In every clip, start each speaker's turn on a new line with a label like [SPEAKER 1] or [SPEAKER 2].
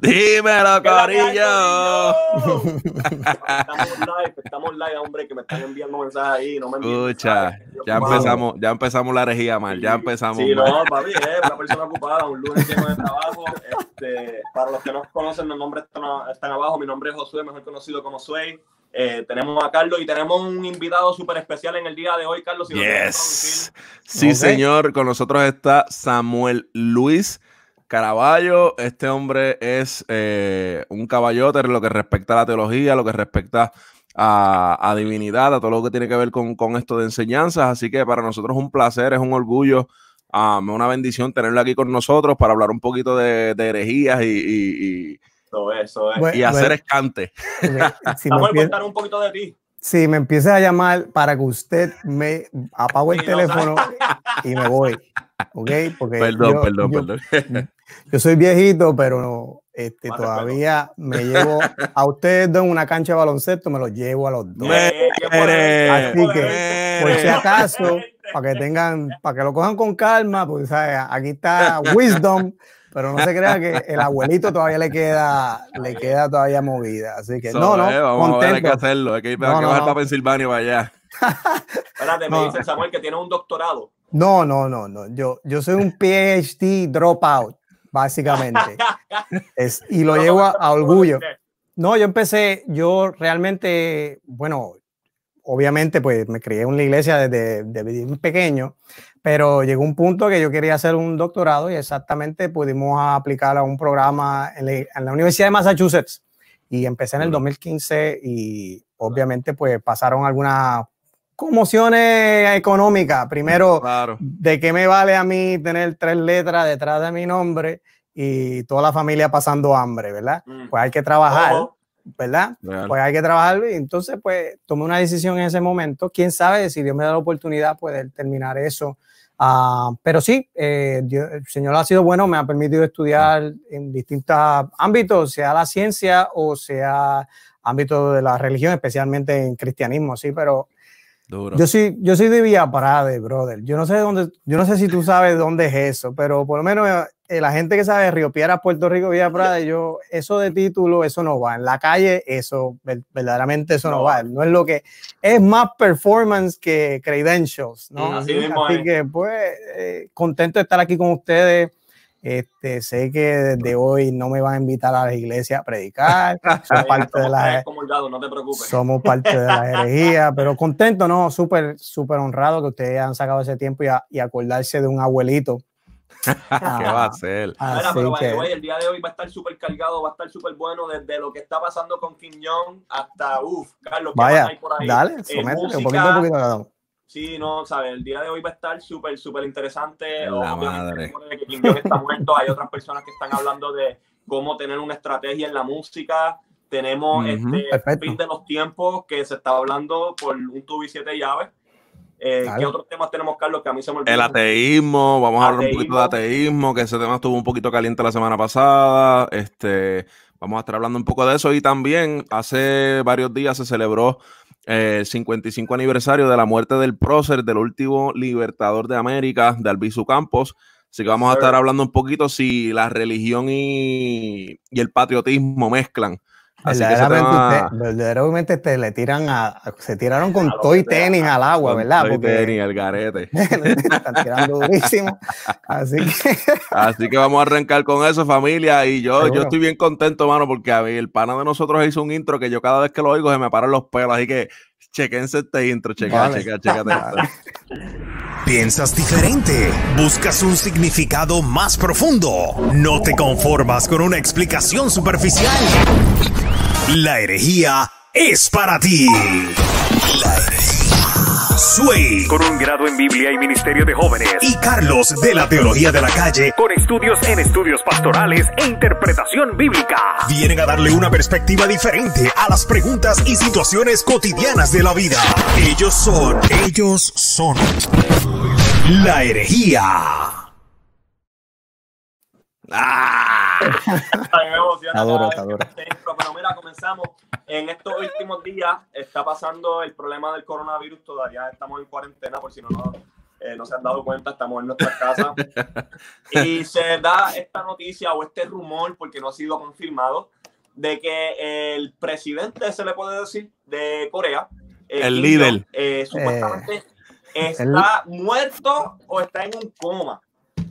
[SPEAKER 1] Dímelo, Corillo.
[SPEAKER 2] estamos live, estamos live, hombre, que me están enviando mensajes ahí. No me
[SPEAKER 1] Escucha, ya empezamos, ya empezamos la herejía mal, ya empezamos.
[SPEAKER 2] Sí, no, papi, es una persona ocupada, un lunes lleno de trabajo. Este, para los que no conocen, los nombres están, están abajo. Mi nombre es Josué, mejor conocido como Sway. Eh, tenemos a Carlos y tenemos un invitado súper especial en el día de hoy, Carlos. Si
[SPEAKER 1] yes. Sí, señor. Con nosotros está Samuel Luis Caraballo, este hombre es eh, un caballote en lo que respecta a la teología, lo que respecta a, divinidad, a todo lo que tiene que ver con, esto de enseñanzas. Así que para nosotros es un placer, es un orgullo, um, una bendición tenerlo aquí con nosotros para hablar un poquito de, herejías y, y, hacer escante.
[SPEAKER 2] Vamos a contar un poquito de ti.
[SPEAKER 3] Si me empieza a llamar para que usted me apague el teléfono y me voy. ¿Ok? Porque
[SPEAKER 1] perdón, perdón, perdón.
[SPEAKER 3] Yo soy viejito, pero este, todavía me llevo a ustedes dos en una cancha de baloncesto, me los llevo a los dos. Así que, por si acaso, para que tengan, para que lo cojan con calma, pues aquí está Wisdom, pero no se crea que el abuelito todavía le queda, le queda todavía movida. Así que, no, no,
[SPEAKER 1] vamos hay que hacerlo, hay que ir no, no, para Pensilvania para allá.
[SPEAKER 2] Espérate, me dice Samuel que tiene un doctorado.
[SPEAKER 3] No, no, no, no. Yo, yo soy un PhD dropout básicamente. es, y lo llevo a, orgullo. No, yo empecé, yo realmente, bueno, obviamente pues me crié en una iglesia desde, desde pequeño, pero llegó un punto que yo quería hacer un doctorado y exactamente pudimos aplicar a un programa en la, Universidad de Massachusetts y empecé en el 2015 y obviamente pues pasaron algunas conmociones económicas. Primero, ¿de qué me vale a mí tener tres letras detrás de mi nombre y toda la familia pasando hambre, verdad? Mm. Pues hay que trabajar, ¿verdad? Pues hay que trabajar. Y entonces, pues tomé una decisión en ese momento. Quién sabe si Dios me da la oportunidad, poder terminar eso. Ah, pero sí, eh, el Señor ha sido bueno, me ha permitido estudiar en distintos ámbitos, sea la ciencia o sea ámbito de la religión, especialmente en cristianismo, sí, pero yo soy, yo soy de Villa Prade, brother. Yo no sé dónde, yo no sé si tú sabes dónde es eso, pero por lo menos eh, la gente que sabe de Río Piedras, Puerto Rico, Villa Prade, yo, eso de título, eso no va. En la calle, eso, verdaderamente eso no, va. No es lo que, es más performance que credentials, ¿no? Así, que, pues, eh, contento de estar aquí con ustedes. Este, sé que desde hoy no me van a invitar a la iglesia a predicar. Somos parte de la Somos parte de la herejía, pero contento, ¿no? Súper, súper honrado que ustedes han sacado ese tiempo y, acordarse de un abuelito.
[SPEAKER 1] ¿Qué va a hacer?
[SPEAKER 2] pero el día de hoy va a estar súper cargado, va a estar súper bueno desde lo que está pasando con Kim Jong hasta, uff, Carlos,
[SPEAKER 3] Vaya, por ahí? dale, eh, un poquito a poquito.
[SPEAKER 2] Sí, no, ¿sabes? El día de hoy va a estar súper, súper interesante. La madre. Que Kim Jong está muerto. Hay otras personas que están hablando de cómo tener una estrategia en la música. Tenemos este fin de los tiempos que se está hablando por un tubo y siete llaves. Eh, ¿Qué otros temas tenemos, Carlos? Que a mí se me olvidó.
[SPEAKER 1] El ateísmo, vamos a hablar un poquito de ateísmo, que ese tema estuvo un poquito caliente la semana pasada. Este, vamos a estar hablando un poco de eso. Y también hace varios días se celebró el 55 aniversario de la muerte del prócer, del último libertador de América, de Albizu Campos. Así que vamos a estar hablando un poquito si la religión y, y el patriotismo mezclan
[SPEAKER 3] verdaderamente, te le tiran a, se tiraron con toy tenis al agua, ¿verdad?
[SPEAKER 1] Toy tenis, el garete.
[SPEAKER 3] están tirando durísimo. Así que.
[SPEAKER 1] Así que vamos a arrancar con eso, familia. Y yo, yo estoy bien contento, mano, porque a mí el pana de nosotros hizo un intro que yo cada vez que lo oigo se me paran los pelos. Así que chequense este intro, checa, checa, checa,
[SPEAKER 4] Piensas diferente, buscas un significado más profundo, no te conformas con una explicación superficial. La herejía es para ti. La herejía. Sway. Con un grado en Biblia y Ministerio de Jóvenes. Y Carlos de la Teología de la Calle. Con estudios en estudios pastorales e interpretación bíblica. Vienen a darle una perspectiva diferente a las preguntas y situaciones cotidianas de la vida. Ellos son, ellos son. La herejía.
[SPEAKER 2] ¡Ah! Adoro, adoro. Pero mira, comenzamos. En estos últimos días está pasando el problema del coronavirus. Todavía estamos en cuarentena, por si no, eh, no se han dado cuenta, estamos en nuestra casa. y se da esta noticia o este rumor, porque no ha sido confirmado, de que el presidente, se le puede decir, de Corea,
[SPEAKER 1] eh, el líder,
[SPEAKER 2] eh, supuestamente está muerto o está en un coma.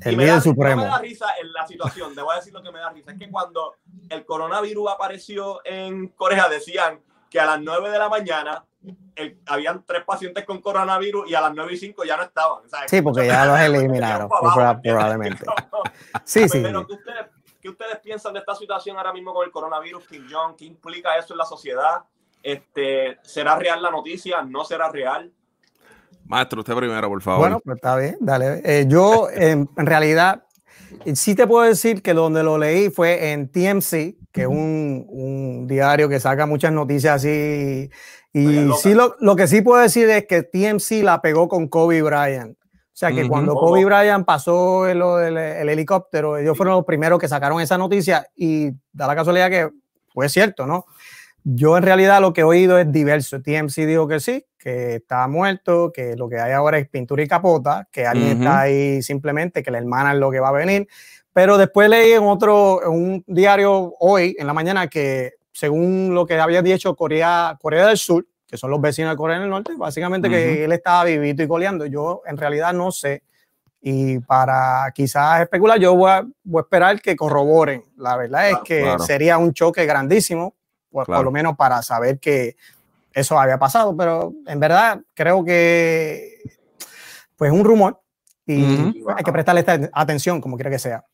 [SPEAKER 3] El líder supremo.
[SPEAKER 2] me da risa en la situación, te voy a decir lo que me da risa, es que cuando el coronavirus apareció en Corea decían que a las 9 de la mañana habían tres pacientes con coronavirus y a las 9 y 5 ya no estaban.
[SPEAKER 3] Sí, porque ya los eliminaron, probablemente. Sí, sí.
[SPEAKER 2] Pero ¿qué ustedes, ¿qué ustedes, piensan de esta situación ahora mismo con el coronavirus, Kim Jong? ¿Qué implica eso en la sociedad? Este, ¿Será real la noticia? ¿No será real?
[SPEAKER 1] Maestro, usted primero, por favor.
[SPEAKER 3] Bueno, pues está bien, dale. Eh, yo, en, realidad, sí te puedo decir que donde lo leí fue en TMC, que es un, un diario que saca muchas noticias así. Y sí, lo, lo, que sí puedo decir es que TMC la pegó con Kobe Bryant. O sea que cuando Kobe Bryant pasó el, el, el, helicóptero, ellos fueron los primeros que sacaron esa noticia y da la casualidad que fue cierto, ¿no? Yo en realidad lo que he oído es diverso. TMC dijo que sí, que está muerto, que lo que hay ahora es pintura y capota, que alguien está ahí simplemente, que la hermana es lo que va a venir. Pero después leí en otro, en un diario hoy, en la mañana, que según lo que había dicho Corea, Corea del Sur, que son los vecinos de Corea del Norte, básicamente que él estaba vivito y coleando. Yo en realidad no sé. Y para quizás especular, yo voy a, voy a esperar que corroboren. La verdad es que sería un choque grandísimo por, por lo menos para saber que eso había pasado, pero en verdad creo que pues un rumor y hay que prestarle esta atención como quiera que sea.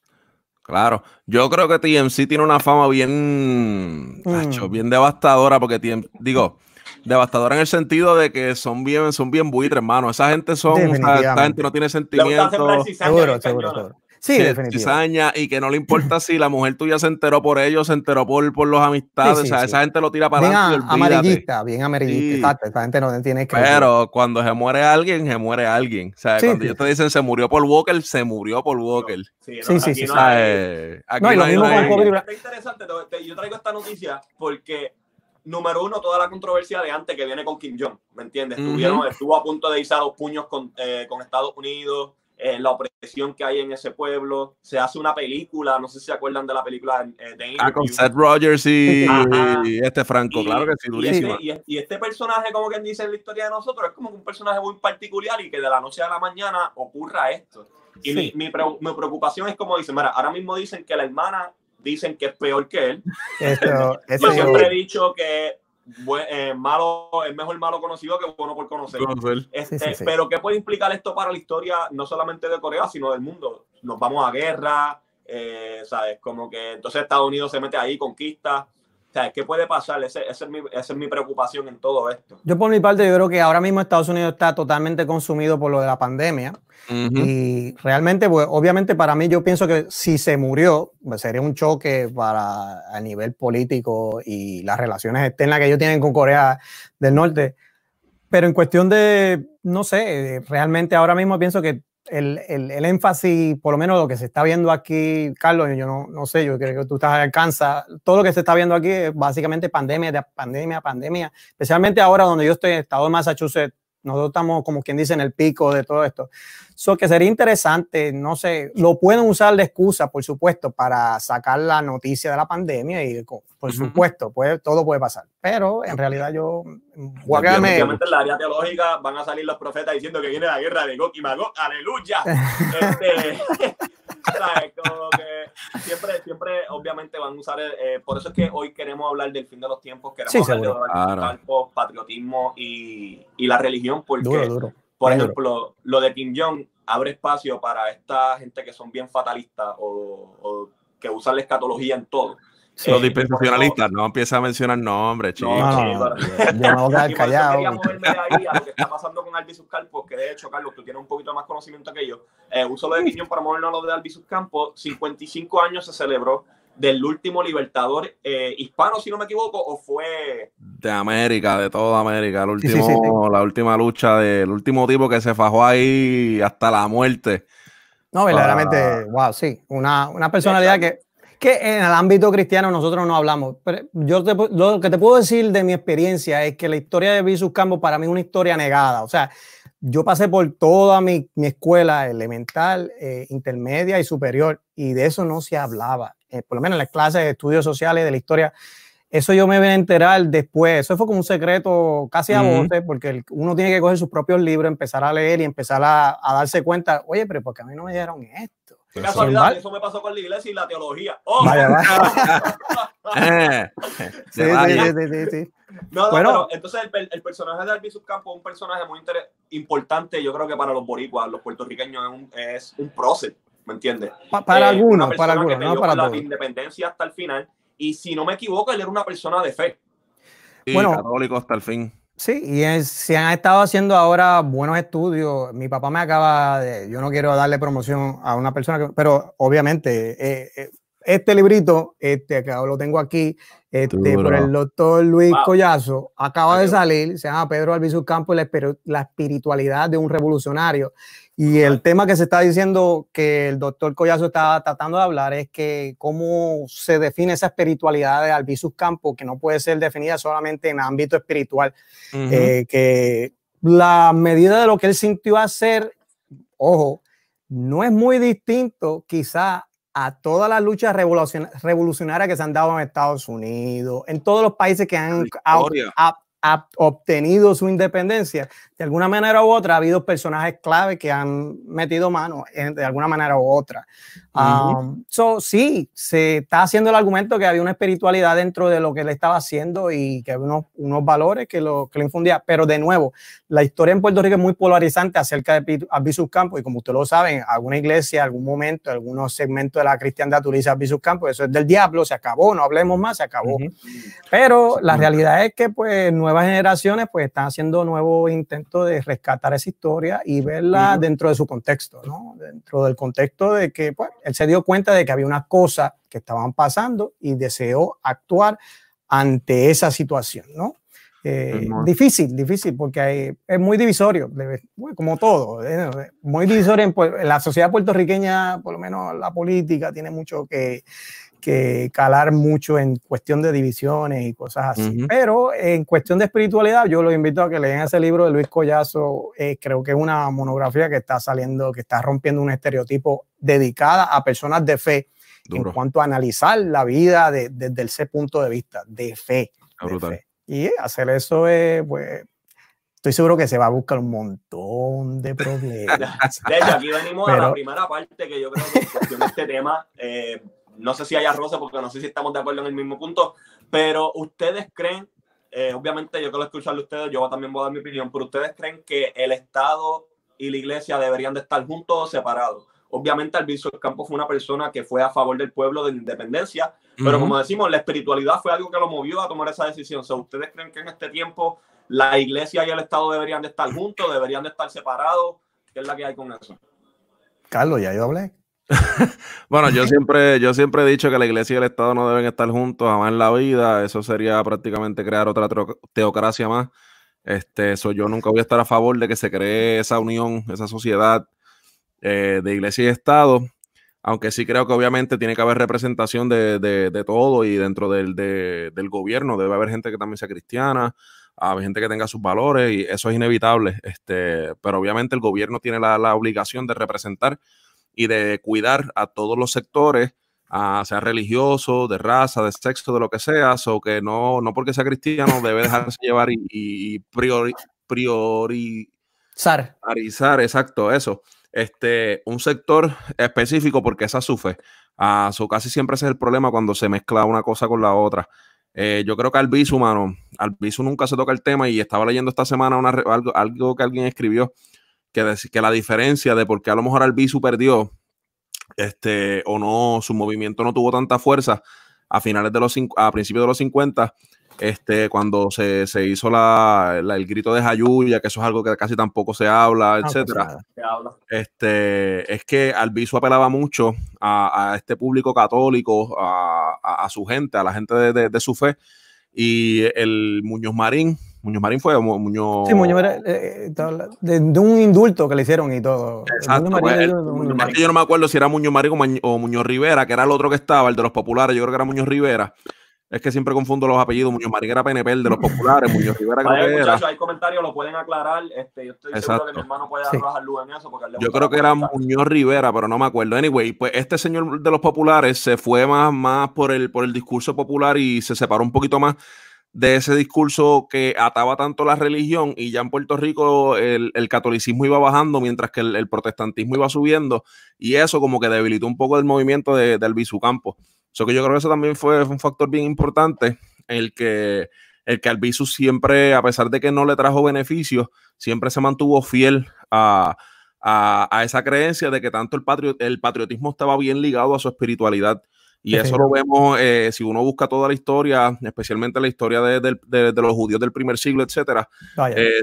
[SPEAKER 1] Claro, yo creo que TMC tiene una fama bien, mm. bien devastadora porque digo, devastadora en el sentido de que son bien, son bien buitres, hermano. Esa gente son, esa, gente no tiene sentimientos.
[SPEAKER 3] Seguro, seguro, seguro. Sí, definitivamente.
[SPEAKER 1] y que no le importa si la mujer tuya se enteró por ellos, se enteró por, por los amistades. o sea, esa gente lo tira para
[SPEAKER 3] adelante. Bien amarillista, bien amarillista. Exacto, esa gente no tiene que.
[SPEAKER 1] Pero cuando se muere alguien, se muere alguien. O sea, cuando ellos te dicen se murió por Walker, se murió por Walker.
[SPEAKER 3] Sí, sí, sí. sí,
[SPEAKER 2] no, y lo mismo con Kobe. Está interesante. Yo traigo esta noticia porque número uno, toda la controversia de antes que viene con Kim Jong, ¿me entiendes? estuvo a punto de irse a los puños con, eh, con Estados Unidos, eh, la opresión que hay en ese pueblo. Se hace una película, no sé si se acuerdan de la película eh, de
[SPEAKER 1] Ah, con Seth Rogers y, este Franco, claro que sí,
[SPEAKER 2] durísimo. Y, este personaje, como quien dice en la historia de nosotros, es como un personaje muy particular y que de la noche a la mañana ocurra esto. Y mi, mi, preocupación es como dicen, mira, ahora mismo dicen que la hermana dicen que es peor que él. Yo siempre he dicho que eh, malo, es mejor malo conocido que bueno por conocer. Este, pero ¿qué puede implicar esto para la historia no solamente de Corea, sino del mundo? Nos vamos a guerra, eh, ¿sabes? Como que entonces Estados Unidos se mete ahí, conquista. ¿Qué puede pasar? esa es mi preocupación en todo esto.
[SPEAKER 3] Yo por mi parte, yo creo que ahora mismo Estados Unidos está totalmente consumido por lo de la pandemia. Y realmente, pues, obviamente para mí yo pienso que si se murió, pues, sería un choque para a nivel político y las relaciones externas que ellos tienen con Corea del Norte. Pero en cuestión de, no sé, realmente ahora mismo pienso que el, el, el, énfasis, por lo menos lo que se está viendo aquí, Carlos, yo no, no sé, yo creo que tú estás alcanza, todo lo que se está viendo aquí es básicamente pandemia, pandemia, pandemia, especialmente ahora donde yo estoy en el estado de Massachusetts, nosotros estamos, como quien dice, en el pico de todo esto. So que sería interesante, no sé, lo pueden usar de excusa, por supuesto, para sacar la noticia de la pandemia y, por supuesto, puede, todo puede pasar. Pero en realidad yo
[SPEAKER 2] quedarme... en la área teológica van a salir los profetas diciendo que viene la guerra de Gog y Magog. ¡Aleluya! este, Como que siempre, siempre, obviamente, van a usar. Eh, por eso es que hoy queremos hablar del fin de los tiempos, queremos hablar del patriotismo y, y, la religión, porque, por ejemplo, lo de Kim Jong abre espacio para esta gente que son bien fatalistas o, o que usan la escatología en todo
[SPEAKER 1] los dispensacionalistas, no empieza a mencionar nombres, chicos.
[SPEAKER 3] No, no, yo me voy a quedar callado.
[SPEAKER 2] Quería moverme de ahí a lo que está pasando con Albizus Campos, que de hecho, Carlos, tú tienes un poquito más conocimiento que yo. Eh, uso lo de Quiñón para movernos a lo de Albizus Campos. 55 años se celebró del último libertador eh, hispano, si no me equivoco, o fue
[SPEAKER 1] de América, de toda América, el último, la última lucha del último tipo que se fajó ahí hasta la muerte.
[SPEAKER 3] No, verdaderamente, wow, sí, una, una personalidad que que en el ámbito cristiano nosotros no hablamos. Pero yo lo que te puedo decir de mi experiencia es que la historia de Visus Campos para mí es una historia negada. O sea, yo pasé por toda mi, escuela elemental, eh, intermedia y superior, y de eso no se hablaba, eh, por lo menos en las clases de estudios sociales de la historia. Eso yo me voy a enterar después. Eso fue como un secreto casi a voces, porque uno tiene que coger sus propios libros, empezar a leer y empezar a, darse cuenta, oye, pero porque a mí no me dieron esto?
[SPEAKER 2] Qué casualidad, eso me pasó con la iglesia y la teología. ¡Oh! Vaya,
[SPEAKER 3] vaya. sí, sí, sí, sí,
[SPEAKER 2] No, bueno, entonces el, personaje de Albizu Campo es un personaje muy importante, yo creo que para los boricuas, los puertorriqueños, es un, es un prócer, ¿me entiendes?
[SPEAKER 3] para eh, algunos, para algunos, no para todos.
[SPEAKER 2] la independencia hasta el final, y si no me equivoco, él era una persona de fe.
[SPEAKER 1] Y bueno, católico hasta el fin.
[SPEAKER 3] Sí, y se han estado haciendo ahora buenos estudios. Mi papá me acaba de, yo no quiero darle promoción a una persona, que, pero obviamente eh, eh, este librito, este que lo tengo aquí, este, por el doctor Luis Collazo, acaba de salir, se llama Pedro Albizu Campos, la, la espiritualidad de un revolucionario. Y el tema que se está diciendo que el doctor Collazo está tratando de hablar es que cómo se define esa espiritualidad de Albizu Campos, que no puede ser definida solamente en ámbito espiritual, eh, que la medida de lo que él sintió hacer, ojo, no es muy distinto quizá a todas las luchas revolucionarias que se han dado en Estados Unidos, en todos los países que han ha obtenido su independencia, de alguna manera u otra ha habido personajes clave que han metido mano de alguna manera u otra. Um, so, sí, se está haciendo el argumento que había una espiritualidad dentro de lo que él estaba haciendo y que había unos, unos valores que lo, que le infundía. Pero de nuevo, la historia en Puerto Rico es muy polarizante acerca de Albizu Campos y como ustedes lo saben, alguna iglesia, algún momento, algunos segmentos de la cristiandad utiliza Albizu Campos, eso es del diablo, se acabó, no hablemos más, se acabó. Pero la realidad es que pues nuevas generaciones pues están haciendo nuevos intentos de rescatar esa historia y verla dentro de su contexto, ¿no? Dentro del contexto de que pues él se dio cuenta de que había unas cosas que estaban pasando y deseó actuar ante esa situación, ¿no? Eh, difícil, difícil, porque es muy divisorio, como todo, ¿eh? muy divisorio en, la sociedad puertorriqueña, por lo menos la política, tiene mucho que, que calar mucho en cuestión de divisiones y cosas así. Pero en cuestión de espiritualidad, yo los invito a que lean ese libro de Luis Collazo. Eh, creo que es una monografía que está saliendo, que está rompiendo un estereotipo dedicada a personas de fe en cuanto a analizar la vida desde ese punto de vista, de fe. De fe. Y hacer eso es, pues, estoy seguro que se va a buscar un montón de problemas.
[SPEAKER 2] De hecho, aquí venimos a la primera parte que yo creo que en de este tema, eh, no sé si haya rosa porque no sé si estamos de acuerdo en el mismo punto, pero ustedes creen, eh, obviamente yo quiero escucharle a ustedes, yo también voy a dar mi opinión, pero ustedes creen que el Estado y la iglesia deberían de estar juntos o separados. Obviamente Alviso Campo fue una persona que fue a favor del pueblo de la independencia, pero como decimos, la espiritualidad fue algo que lo movió a tomar esa decisión. ¿Ustedes creen que en este tiempo la iglesia y el Estado deberían de estar juntos, deberían de estar separados? ¿Qué es la que hay con eso?
[SPEAKER 3] Carlos, ya yo hablé.
[SPEAKER 1] bueno, yo siempre, yo siempre he dicho que la iglesia y el Estado no deben estar juntos jamás en la vida. Eso sería prácticamente crear otra teocracia más. Este, yo nunca voy a estar a favor de que se cree esa unión, esa sociedad eh, de iglesia y Estado, aunque sí creo que obviamente tiene que haber representación de, todo y dentro del, del, gobierno debe haber gente que también sea cristiana, haber gente que tenga sus valores y eso es inevitable, este, pero obviamente el gobierno tiene la, obligación de representar y de cuidar a todos los sectores, sea religioso, de raza, de sexo, de lo que sea, o que no, no porque sea cristiano debe dejarse llevar y, y priori, priorizar. exacto, eso este, un sector específico porque esa sufre. a su casi siempre ese es el problema cuando se mezcla una cosa con la otra. Eh, yo creo que Albizu, mano, Albizu nunca se toca el tema y estaba leyendo esta semana una, algo, algo que alguien escribió que, que la diferencia de por qué a lo mejor Albizu perdió este, o no, su movimiento no tuvo tanta fuerza a finales de los, a principios de los 50 este, cuando se, se hizo la, el grito de Jayuya, que eso es algo que casi tampoco se habla, etcétera. Este, es que Albizu apelaba mucho a, a este público católico, a, a, su gente, a la gente de, de, su fe, y el Muñoz Marín, Muñoz Marín fue Muñoz.
[SPEAKER 3] Sí, Muñoz eh, eh, de, de, un indulto que le hicieron y todo.
[SPEAKER 1] Exacto. Pues, yo no me acuerdo si era Muñoz Marín o, Muñoz Rivera, que era el otro que estaba, el de los populares, yo creo que era Muñoz Rivera Es que siempre confundo los apellidos. Muñoz Marín era PNP, el de los populares. Muñoz Rivera
[SPEAKER 2] creo que muchachos, hay comentarios, lo pueden aclarar. Este, yo estoy seguro que mi hermano puede arrojar luz en eso. Porque
[SPEAKER 1] yo creo que era Muñoz Rivera, pero no me acuerdo. Anyway, pues este señor de los populares se fue más, más por, el, por el discurso popular y se separó un poquito más de ese discurso que ataba tanto la religión y ya en Puerto Rico el, catolicismo iba bajando mientras que el, protestantismo iba subiendo y eso como que debilitó un poco el movimiento de, del Bisucampo. So que yo creo que eso también fue, un factor bien importante, el que, el que Albizu siempre, a pesar de que no le trajo beneficios, siempre se mantuvo fiel a, a, esa creencia de que tanto el, el patriotismo estaba bien ligado a su espiritualidad. Y eso lo vemos, eh, si uno busca toda la historia, especialmente la historia de, los judíos del primer siglo, etcétera.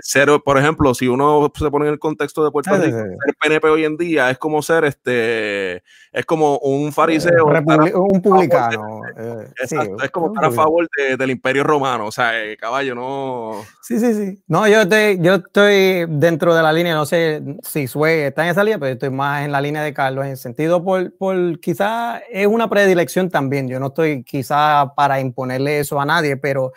[SPEAKER 1] ser, eh, por ejemplo, si uno se pone en el contexto de Puerto Rico, ser PNP hoy en día es como ser este, es como un fariseo.
[SPEAKER 3] un publicano.
[SPEAKER 1] Eh, es como estar a favor del imperio romano. O sea, caballo, no.
[SPEAKER 3] Sí, sí, sí. No, yo estoy, yo estoy dentro de la línea, no sé si Sue está en esa línea, pero yo estoy más en la línea de Carlos, en el sentido por, por quizás es una predilección también. Yo no estoy quizá para imponerle eso a nadie, pero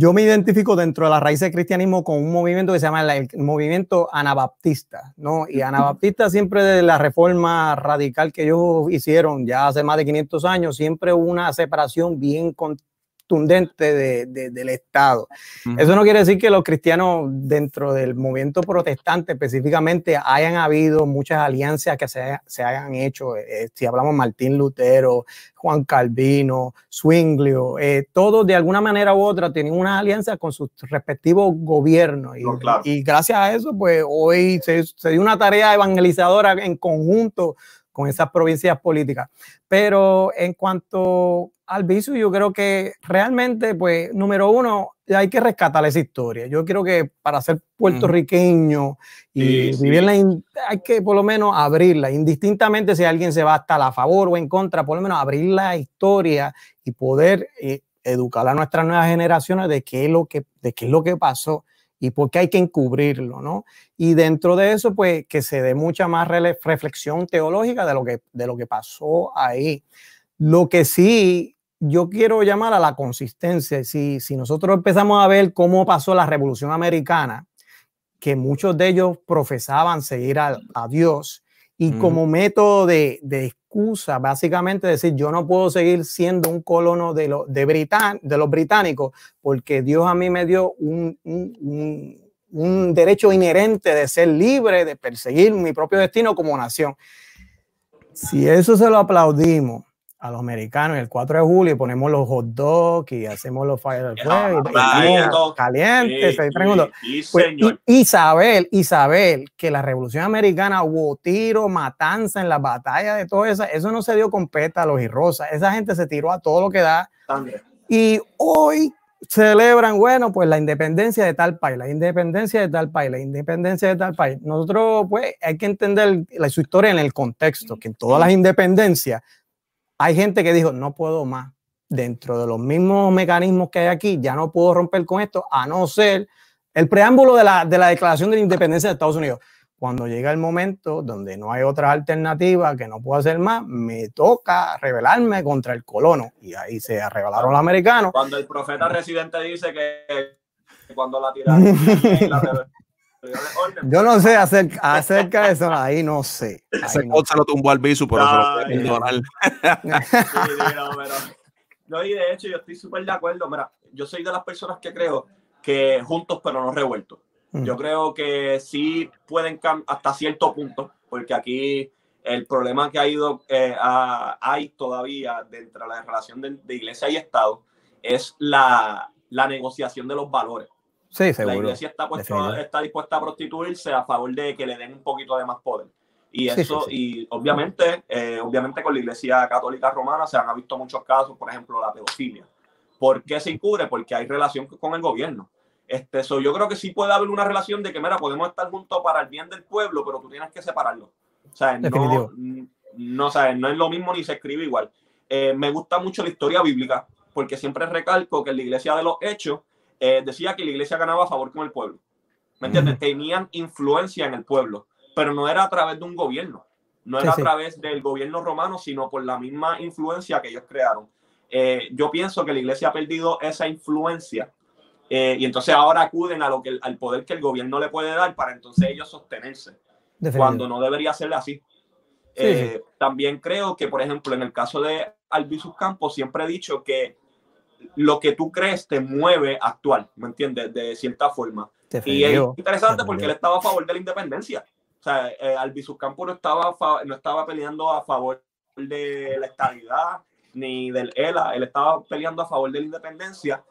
[SPEAKER 3] yo me identifico dentro de la raíz del cristianismo con un movimiento que se llama el, movimiento anabaptista, ¿no? Y anabaptista siempre de la reforma radical que ellos hicieron ya hace más de 500 años, siempre hubo una separación bien contundente de, del Estado. Eso no quiere decir que los cristianos dentro del movimiento protestante específicamente hayan habido muchas alianzas que se, se hayan hecho. Eh, si hablamos Martín Lutero, Juan Calvino, Swinglio, eh, todos de alguna manera u otra tienen una alianza con sus respectivos gobiernos. Y, y gracias a eso, pues hoy se, se dio una tarea evangelizadora en conjunto con esas provincias políticas. Pero en cuanto al vicio, yo creo que realmente, pues, número uno, hay que rescatar esa historia. Yo creo que para ser puertorriqueño y vivirla, hay que por lo menos abrirla, indistintamente si alguien se va a estar a favor o en contra, por lo menos abrir la historia y poder eh, educar a nuestras nuevas generaciones de qué es lo que, de qué es lo que pasó y por qué hay que encubrirlo, ¿no? Y dentro de eso, pues, que se dé mucha más reflexión teológica de lo que, de lo que pasó ahí. Lo que sí yo quiero llamar a la consistencia. Si, si nosotros empezamos a ver cómo pasó la Revolución Americana, que muchos de ellos profesaban seguir a, Dios y como método de, de, excusa, básicamente decir, yo no puedo seguir siendo un colono de, lo, de, de los británicos porque Dios a mí me dio un, un, un derecho inherente de ser libre, de perseguir mi propio destino como nación. Si eso se lo aplaudimos a los americanos el 4 de julio ponemos los hot dogs y hacemos los fireworks calientes. Pues, Isabel, Isabel, que la Revolución Americana hubo tiro, matanza en las batallas de todo eso, eso no se dio con pétalos y rosas, esa gente se tiró a todo lo que da. Y hoy celebran, bueno, pues la independencia de tal país, la independencia de tal país, la independencia de tal país. Nosotros, pues, hay que entender la, su historia en el contexto, que en todas las independencias hay gente que dijo, no puedo más. Dentro de los mismos mecanismos que hay aquí, ya no puedo romper con esto, a no ser el preámbulo de la, de la Declaración de la Independencia de Estados Unidos. Cuando llega el momento donde no hay otra alternativa, que no puedo hacer más, me toca rebelarme contra el colono. Y ahí se rebelaron los americanos.
[SPEAKER 2] Cuando el profeta residente dice que cuando la tiraron,
[SPEAKER 3] Yo no sé acerca, acerca de eso, ahí no sé.
[SPEAKER 1] Ese cosa lo tumbó al bisu, por eso lo
[SPEAKER 2] No, y de hecho, yo estoy súper de acuerdo. Mira, yo soy de las personas que creo que juntos, pero no revueltos. Mm. Yo creo que sí pueden hasta cierto punto, porque aquí el problema que ha ido, eh, hay todavía dentro de la relación de, iglesia y Estado es la, la negociación de los valores.
[SPEAKER 3] Sí, seguro.
[SPEAKER 2] La iglesia está, está dispuesta a prostituirse a favor de que le den un poquito de más poder. Y eso, y obviamente, eh, obviamente con la iglesia católica romana se han visto muchos casos, por ejemplo, la pedofilia. ¿Por qué se encubre? Porque hay relación con el gobierno. Este, yo creo que sí puede haber una relación de que, mira, podemos estar juntos para el bien del pueblo, pero tú tienes que separarlo. O sea, no, no, no es lo mismo ni se escribe igual. Eh, me gusta mucho la historia bíblica, porque siempre recalco que en la iglesia de los hechos eh, decía que la iglesia ganaba a favor con el pueblo. ¿Me entiendes? Tenían influencia en el pueblo, pero no era a través de un gobierno, no era a través del gobierno romano, sino por la misma influencia que ellos crearon. eh, yo pienso que la iglesia ha perdido esa influencia eh, y entonces ahora acuden a lo que, al poder que el gobierno le puede dar para entonces ellos sostenerse, cuando no debería ser así. También creo que, por ejemplo, en el caso de Albizus Campos, siempre he dicho que lo que tú crees te mueve a actuar, ¿me entiendes? De cierta forma. y es interesante porque él estaba a favor de la independencia. O sea, eh, Albizus Campos no estaba, no estaba peleando a favor de la estabilidad ni del ELA, él estaba peleando a favor de la independencia,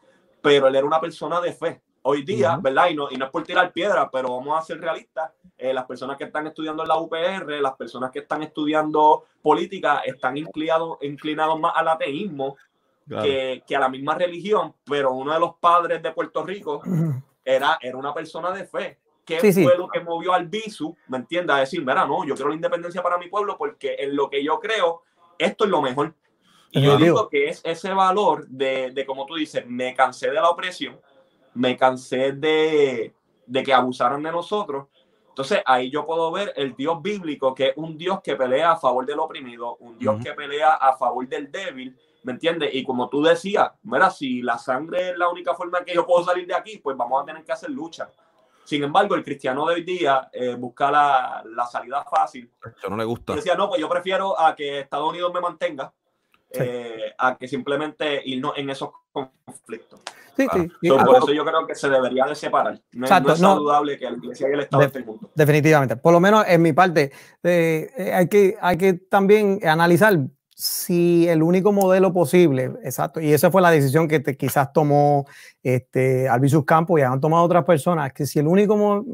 [SPEAKER 2] pero él era una persona de fe. Hoy día, ¿verdad? Y no, y no es por tirar piedra, pero vamos a ser realistas. Eh, las personas que están estudiando en la UPR, las personas que están estudiando política, están inclinados, inclinados más al ateísmo que, que, a la misma religión, pero uno de los padres de Puerto Rico era, era una persona de fe. ¿Qué fue lo que movió al Bisu, me entiendes? A decir, mira, no, yo quiero la independencia para mi pueblo porque en lo que yo creo, esto es lo mejor. Y yo digo que es ese valor de, de, como tú dices, me cansé de la opresión, me cansé de, de que abusaron de nosotros. Entonces ahí yo puedo ver el Dios bíblico, que es un Dios que pelea a favor del oprimido, un Dios que pelea a favor del débil, ¿me entiendes? Y como tú decías, mira, si la sangre es la única forma en que yo puedo salir de aquí, pues vamos a tener que hacer lucha. Sin embargo, el cristiano de hoy día eh, busca la, la, salida fácil.
[SPEAKER 1] Eso no le gusta.
[SPEAKER 2] decía, no, pues yo prefiero a que Estados Unidos me mantenga eh, a que simplemente irnos en esos conflictos. Sí, sí. por eso yo creo que se debería de separar. No, es saludable que la iglesia y el Estado estén juntos.
[SPEAKER 3] Definitivamente. Por lo menos en mi parte, eh, eh, hay, que, hay que también analizar si el único modelo posible, exacto, y esa fue la decisión que quizás tomó este, Albizus Campos y han tomado otras personas, que si el único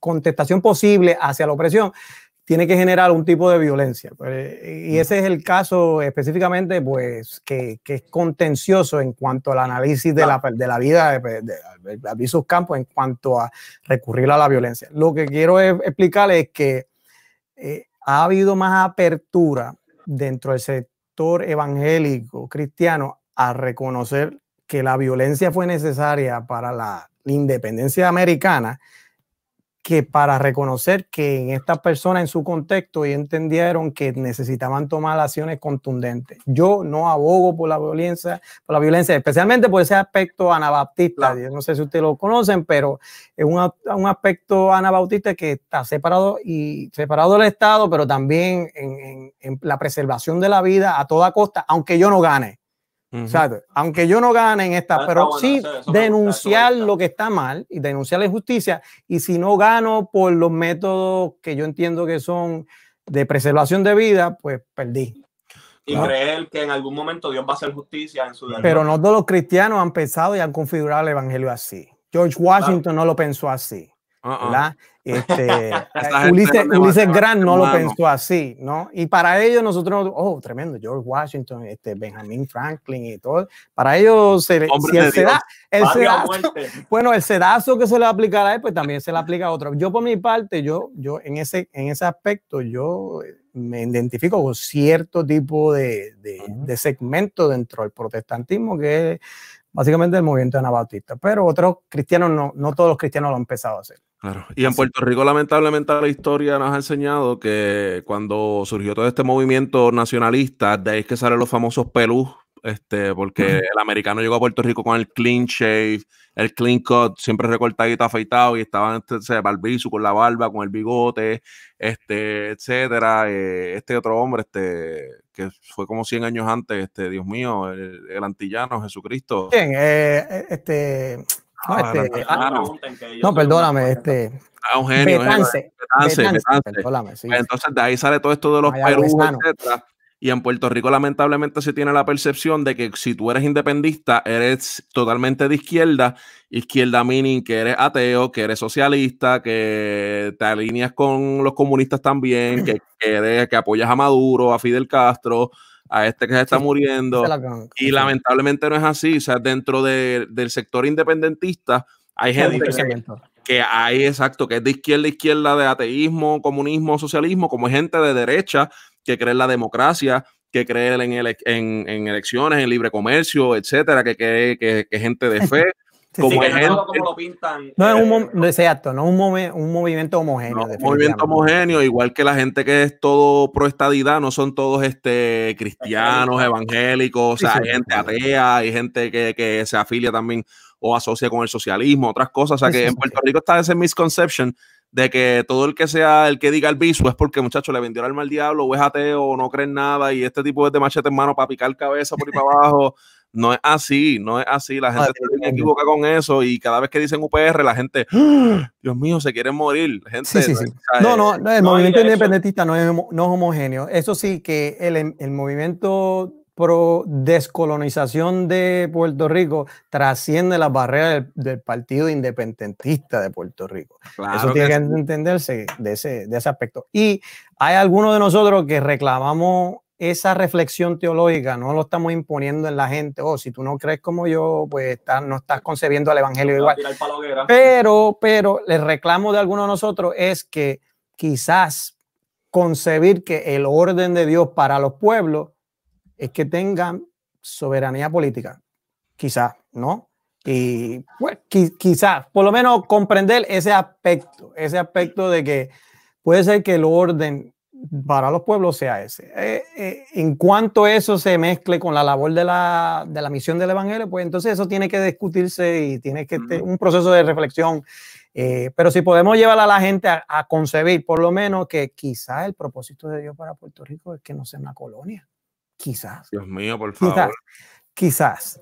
[SPEAKER 3] contestación posible hacia la opresión tiene que generar un tipo de violencia. Pues, y ese es el caso específicamente, pues, que, que es contencioso en cuanto al análisis de, la, de la vida de, de, Campos en cuanto a recurrir a la violencia. Lo que quiero explicarles es que eh, ha habido más apertura dentro del sector evangélico cristiano a reconocer que la violencia fue necesaria para la independencia americana que para reconocer que en estas personas en su contexto y entendieron que necesitaban tomar acciones contundentes. Yo no abogo por la violencia, por la violencia, especialmente por ese aspecto anabaptista. Yo no sé si ustedes lo conocen, pero es un, un, aspecto anabautista que está separado y separado del Estado, pero también en, en la preservación de la vida a toda costa, aunque yo no gane aunque yo no gane en esta, pero sí denunciar lo que está mal y denunciar la injusticia. Y si no gano por los métodos que yo entiendo que son de preservación de vida, pues perdí.
[SPEAKER 2] Y creer que en algún momento Dios va a hacer justicia en su
[SPEAKER 3] Pero no todos los cristianos han pensado y han configurado el evangelio así. George Washington no lo pensó así. ¿Verdad? Este, Ulises, Grant no lo pensó así, ¿no? Y para ellos nosotros, oh, tremendo, George Washington, este, Benjamin Franklin y todo, para ellos se, si el, seda, el sedazo, bueno, el sedazo que se le aplica a él, pues también se le aplica a otro. Yo por mi parte, yo, yo en, ese, en ese aspecto, yo me identifico con cierto tipo de, de, de segmento dentro del protestantismo que es básicamente el movimiento anabautista, pero otros cristianos no, no todos los cristianos lo han empezado a hacer.
[SPEAKER 1] Claro. Y en Puerto Rico, lamentablemente, la historia nos ha enseñado que cuando surgió todo este movimiento nacionalista, de ahí es que salen los famosos pelús, este, porque el americano llegó a Puerto Rico con el clean shave, el clean cut, siempre recortadito, afeitado, y estaban este, barbizu con la barba, con el bigote, este, etcétera. Eh, este otro hombre, este, que fue como 100 años antes, este, Dios mío, el, antillano, Jesucristo.
[SPEAKER 3] Bien, eh, eh, este no, ah, este, ah, no, perdóname, este.
[SPEAKER 1] Ah, Betance, Betance, sí. Entonces, de ahí sale todo esto de los Perú, etcétera. Y en Puerto Rico, lamentablemente, se tiene la percepción de que si tú eres independista, eres totalmente de izquierda. Izquierda meaning que eres ateo, que eres socialista, que te alineas con los comunistas también, que, que, que apoyas a Maduro, a Fidel Castro, a este que se está muriendo. y lamentablemente no es así. O sea, dentro del sector independentista hay gente que, hay, exacto, que es de izquierda, izquierda, de ateísmo, comunismo, socialismo, como gente de derecha que cree en la democracia, que cree en, en, elecciones, en libre comercio, etcétera, que cree que, que gente de fe.
[SPEAKER 2] Como, como lo pintan.
[SPEAKER 3] No es un, exacto, no es un, un movimiento homogéneo.
[SPEAKER 1] un movimiento homogéneo, igual que la gente que es todo pro estadidad, no son todos este, cristianos, evangélicos, o sea, hay gente atea, hay gente que, que, se afilia también o asocia con el socialismo, otras cosas. O sea, que en Puerto Rico está ese misconception de que todo el que sea el que diga el viso es porque, muchacho, le vendió el alma al diablo, o es ateo, o no cree en nada, y este tipo es de machete en mano para picar cabeza por ahí para abajo. No es así, no es así. La gente se equivoca con eso y cada vez que dicen UPR, la gente, ¡Ah! Dios mío, se quieren morir. Gente,
[SPEAKER 3] no, no, el movimiento independentista no es, no es homogéneo. Eso sí, que el, el movimiento pro descolonización de Puerto Rico trasciende las barreras del, Partido Independentista de Puerto Rico. Eso tiene que, entenderse de ese, de ese aspecto. Y hay algunos de nosotros que reclamamos esa reflexión teológica, no lo estamos imponiendo en la gente, oh, si tú no crees como yo, pues no estás concebiendo el Evangelio igual. Pero, pero el reclamo de algunos de nosotros es que quizás concebir que el orden de Dios para los pueblos es que tengan soberanía política. Quizás, ¿no? Y pues, quizás, por lo menos comprender ese aspecto, ese aspecto de que puede ser que el orden para los pueblos sea ese. Eh, eh, en cuanto eso se mezcle con la labor de la, de la, misión del Evangelio, pues entonces eso tiene que discutirse y tiene que tener un proceso de reflexión. Eh, pero si podemos llevar a la gente a, a concebir, por lo menos, que quizás el propósito de Dios para Puerto Rico es que no sea una colonia. Quizás.
[SPEAKER 1] Dios mío, por favor.
[SPEAKER 3] Quizás.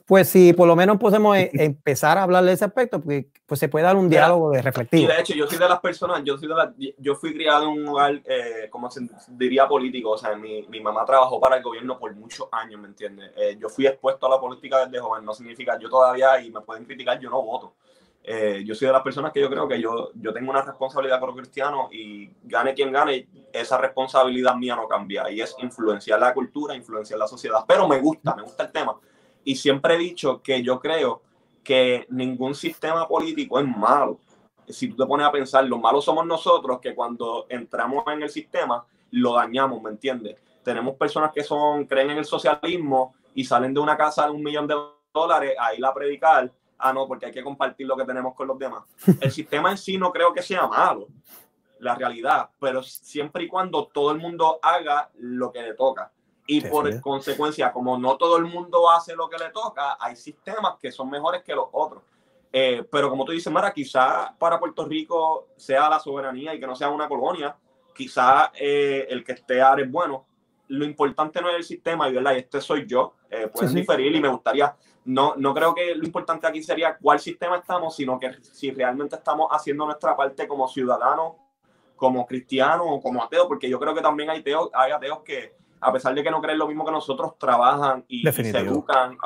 [SPEAKER 3] Pues si por lo menos podemos e, empezar a hablar de ese aspecto, pues, pues se puede dar un diálogo de reflectivo.
[SPEAKER 2] Y de hecho, yo soy de las personas, yo, soy de yo fui criado en un hogar, eh, como se diría, político. O sea, mi, mi, mamá trabajó para el gobierno por muchos años, ¿me entiendes? Eh, yo fui expuesto a la política desde joven, no significa yo todavía, y me pueden criticar, yo no voto. Eh, yo soy de las personas que yo creo que yo, yo tengo una responsabilidad como cristiano y gane quien gane, esa responsabilidad mía no cambia y es influenciar la cultura, influenciar la sociedad. Pero me gusta, me gusta el tema. Y siempre he dicho que yo creo que ningún sistema político es malo. Si tú te pones a pensar, los malos somos nosotros que cuando entramos en el sistema lo dañamos, ¿me entiendes? Tenemos personas que son creen en el socialismo y salen de una casa de un millón de dólares a ir a predicar ah, no, porque hay que compartir lo que tenemos con los demás. El sistema en sí no creo que sea malo, la realidad, pero siempre y cuando todo el mundo haga lo que le toca. Y por consecuencia, como no todo el mundo hace lo que le toca, hay sistemas que son mejores que los otros. Eh, pero como tú dices, Mara, quizá para Puerto Rico sea la soberanía y que no sea una colonia, quizá eh, el que esté ahora es bueno. Lo importante no es el sistema, y, este soy yo, eh, pueden diferir y me gustaría no, no creo que lo importante aquí sería cuál sistema estamos, sino que si realmente estamos haciendo nuestra parte como ciudadanos, como cristianos o como ateos, porque yo creo que también hay, ateos, hay ateos que, a pesar de que no creen lo mismo que nosotros, trabajan y, se educan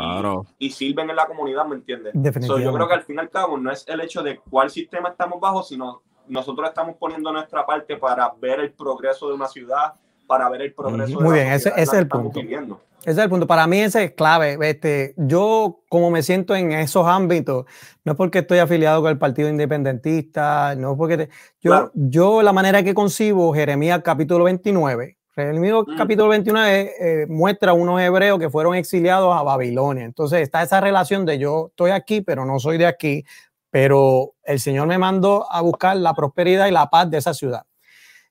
[SPEAKER 2] y, sirven en la comunidad, ¿me entiendes? yo creo que al fin y al cabo no es el hecho de cuál sistema estamos bajo, sino nosotros estamos poniendo nuestra parte para ver el progreso de una ciudad, para ver el progreso
[SPEAKER 3] Muy bien, ese, es el punto. Ese es el punto. Para mí ese es clave. Este, yo como me siento en esos ámbitos, no es porque estoy afiliado con el Partido Independentista, no es porque... yo, yo la manera que concibo Jeremías capítulo 29, Jeremías mm. capítulo 29 eh, muestra a unos hebreos que fueron exiliados a Babilonia. Entonces está esa relación de yo estoy aquí, pero no soy de aquí, pero el Señor me mandó a buscar la prosperidad y la paz de esa ciudad.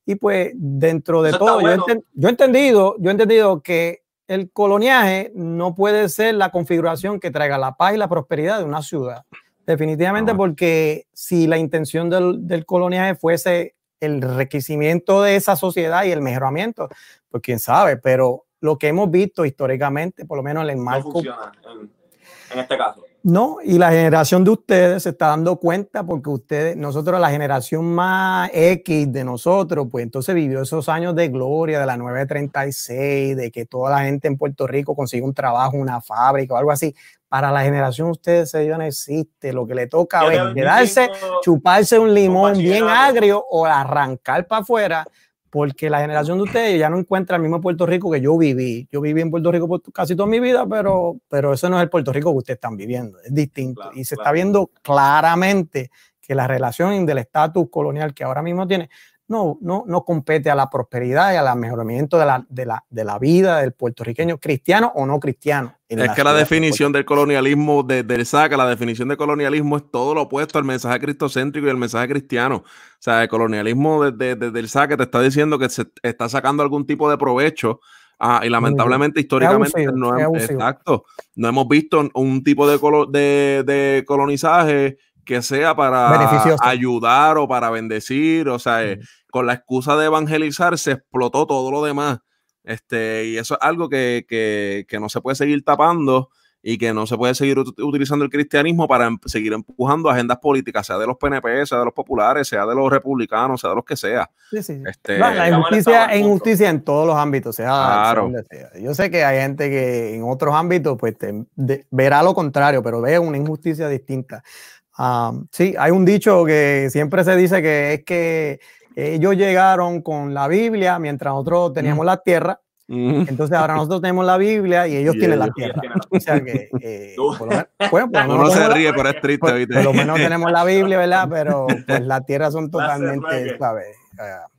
[SPEAKER 3] Y pues dentro de todo, yo, he entendido, yo he entendido que el coloniaje no puede ser la configuración que traiga la paz y la prosperidad de una ciudad. Definitivamente porque si la intención del, del coloniaje fuese el requisimiento de esa sociedad y el mejoramiento, pues quién sabe, pero lo que hemos visto históricamente, por lo menos en el marco...
[SPEAKER 2] No funciona en este caso.
[SPEAKER 3] No, y la generación de ustedes se está dando cuenta porque ustedes, nosotros, la generación más X de nosotros, pues entonces vivió esos años de gloria de la 936, de que toda la gente en Puerto Rico consigue un trabajo, una fábrica o algo así. Para la generación de ustedes ya no existe. Lo que le toca es quedarse, chuparse un limón bien agrio o arrancar para afuera porque la generación de ustedes ya no encuentra el mismo Puerto Rico que yo viví. Yo viví en Puerto Rico por casi toda mi vida, pero, pero eso no es el Puerto Rico que ustedes están viviendo, es distinto. y se está viendo claramente que la relación del estatus colonial que ahora mismo tiene no, no, no compete a la prosperidad y al mejoramiento de la, de, la, de la vida del puertorriqueño, cristiano o no cristiano.
[SPEAKER 1] Es que la definición del colonialismo de, del SACA, la definición de colonialismo es todo lo opuesto al mensaje cristocéntrico y al mensaje cristiano. O sea, el colonialismo desde de, del SACA te está diciendo que se está sacando algún tipo de provecho Ah, y lamentablemente, históricamente, no, exacto, no hemos visto un tipo de, de, de colonizaje que sea para ayudar o para bendecir, o sea, eh, con la excusa de evangelizar se explotó todo lo demás. Este, y eso es algo que, que, que no se puede seguir tapando y que no se puede seguir utilizando el cristianismo para em, seguir empujando agendas políticas, sea de los PNP, sea de los populares, sea de los republicanos, sea de los que sea.
[SPEAKER 3] Sí, sí. Este, la injusticia, injusticia en todos los ámbitos, sea, claro. Yo sé que hay gente que en otros ámbitos pues verá lo contrario, pero ve una injusticia distinta. Sí, hay un dicho que siempre se dice que es que ellos llegaron con la Biblia mientras nosotros teníamos la tierra entonces ahora nosotros tenemos la Biblia y ellos tienen la tierra. O sea que, eh,
[SPEAKER 1] bueno, Uno se ríe, pero es triste.
[SPEAKER 3] Por, por, lo menos tenemos la Biblia, ¿verdad? Pero pues las tierras son totalmente, ¿sabes?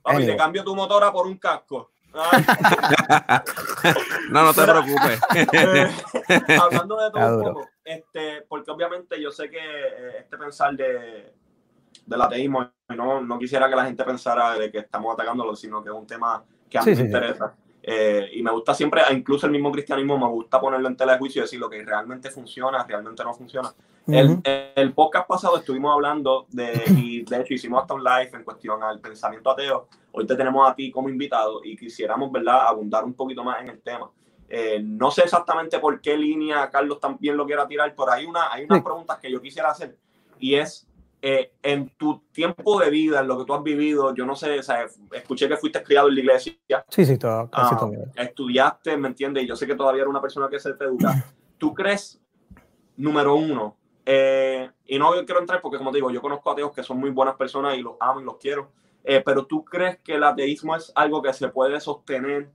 [SPEAKER 2] Uh, te cambio tu motora por un casco.
[SPEAKER 1] no, no te preocupes.
[SPEAKER 2] Eh, hablando de todo un poco, este, porque obviamente yo sé que eh, este pensar de, del ateísmo, no, no quisiera que la gente pensara de que estamos atacándolo, sino que es un tema que a mí me interesa. Eh, y me gusta siempre, incluso el mismo cristianismo, me gusta ponerlo en tela de juicio y decir lo que realmente funciona, realmente no funciona. el, el, podcast pasado estuvimos hablando de, y de hecho hicimos hasta un live en cuestión al pensamiento ateo. Hoy te tenemos a ti como invitado y quisiéramos, ¿verdad?, abundar un poquito más en el tema. Eh, no sé exactamente por qué línea Carlos también lo quiera tirar, pero hay, una, hay unas preguntas que yo quisiera hacer y es, eh, en tu tiempo de vida, en lo que tú has vivido, yo no sé, escuché que fuiste criado en la iglesia.
[SPEAKER 3] Sí, sí, todo, casi
[SPEAKER 2] ah. Estudiaste, ¿me entiendes? Y yo sé que todavía era una persona que se te educa. ¿Tú crees, número uno, eh, y no quiero entrar porque, como te digo, yo conozco ateos que son muy buenas personas y los amo y los quiero, pero ¿tú crees que el ateísmo es algo que se puede sostener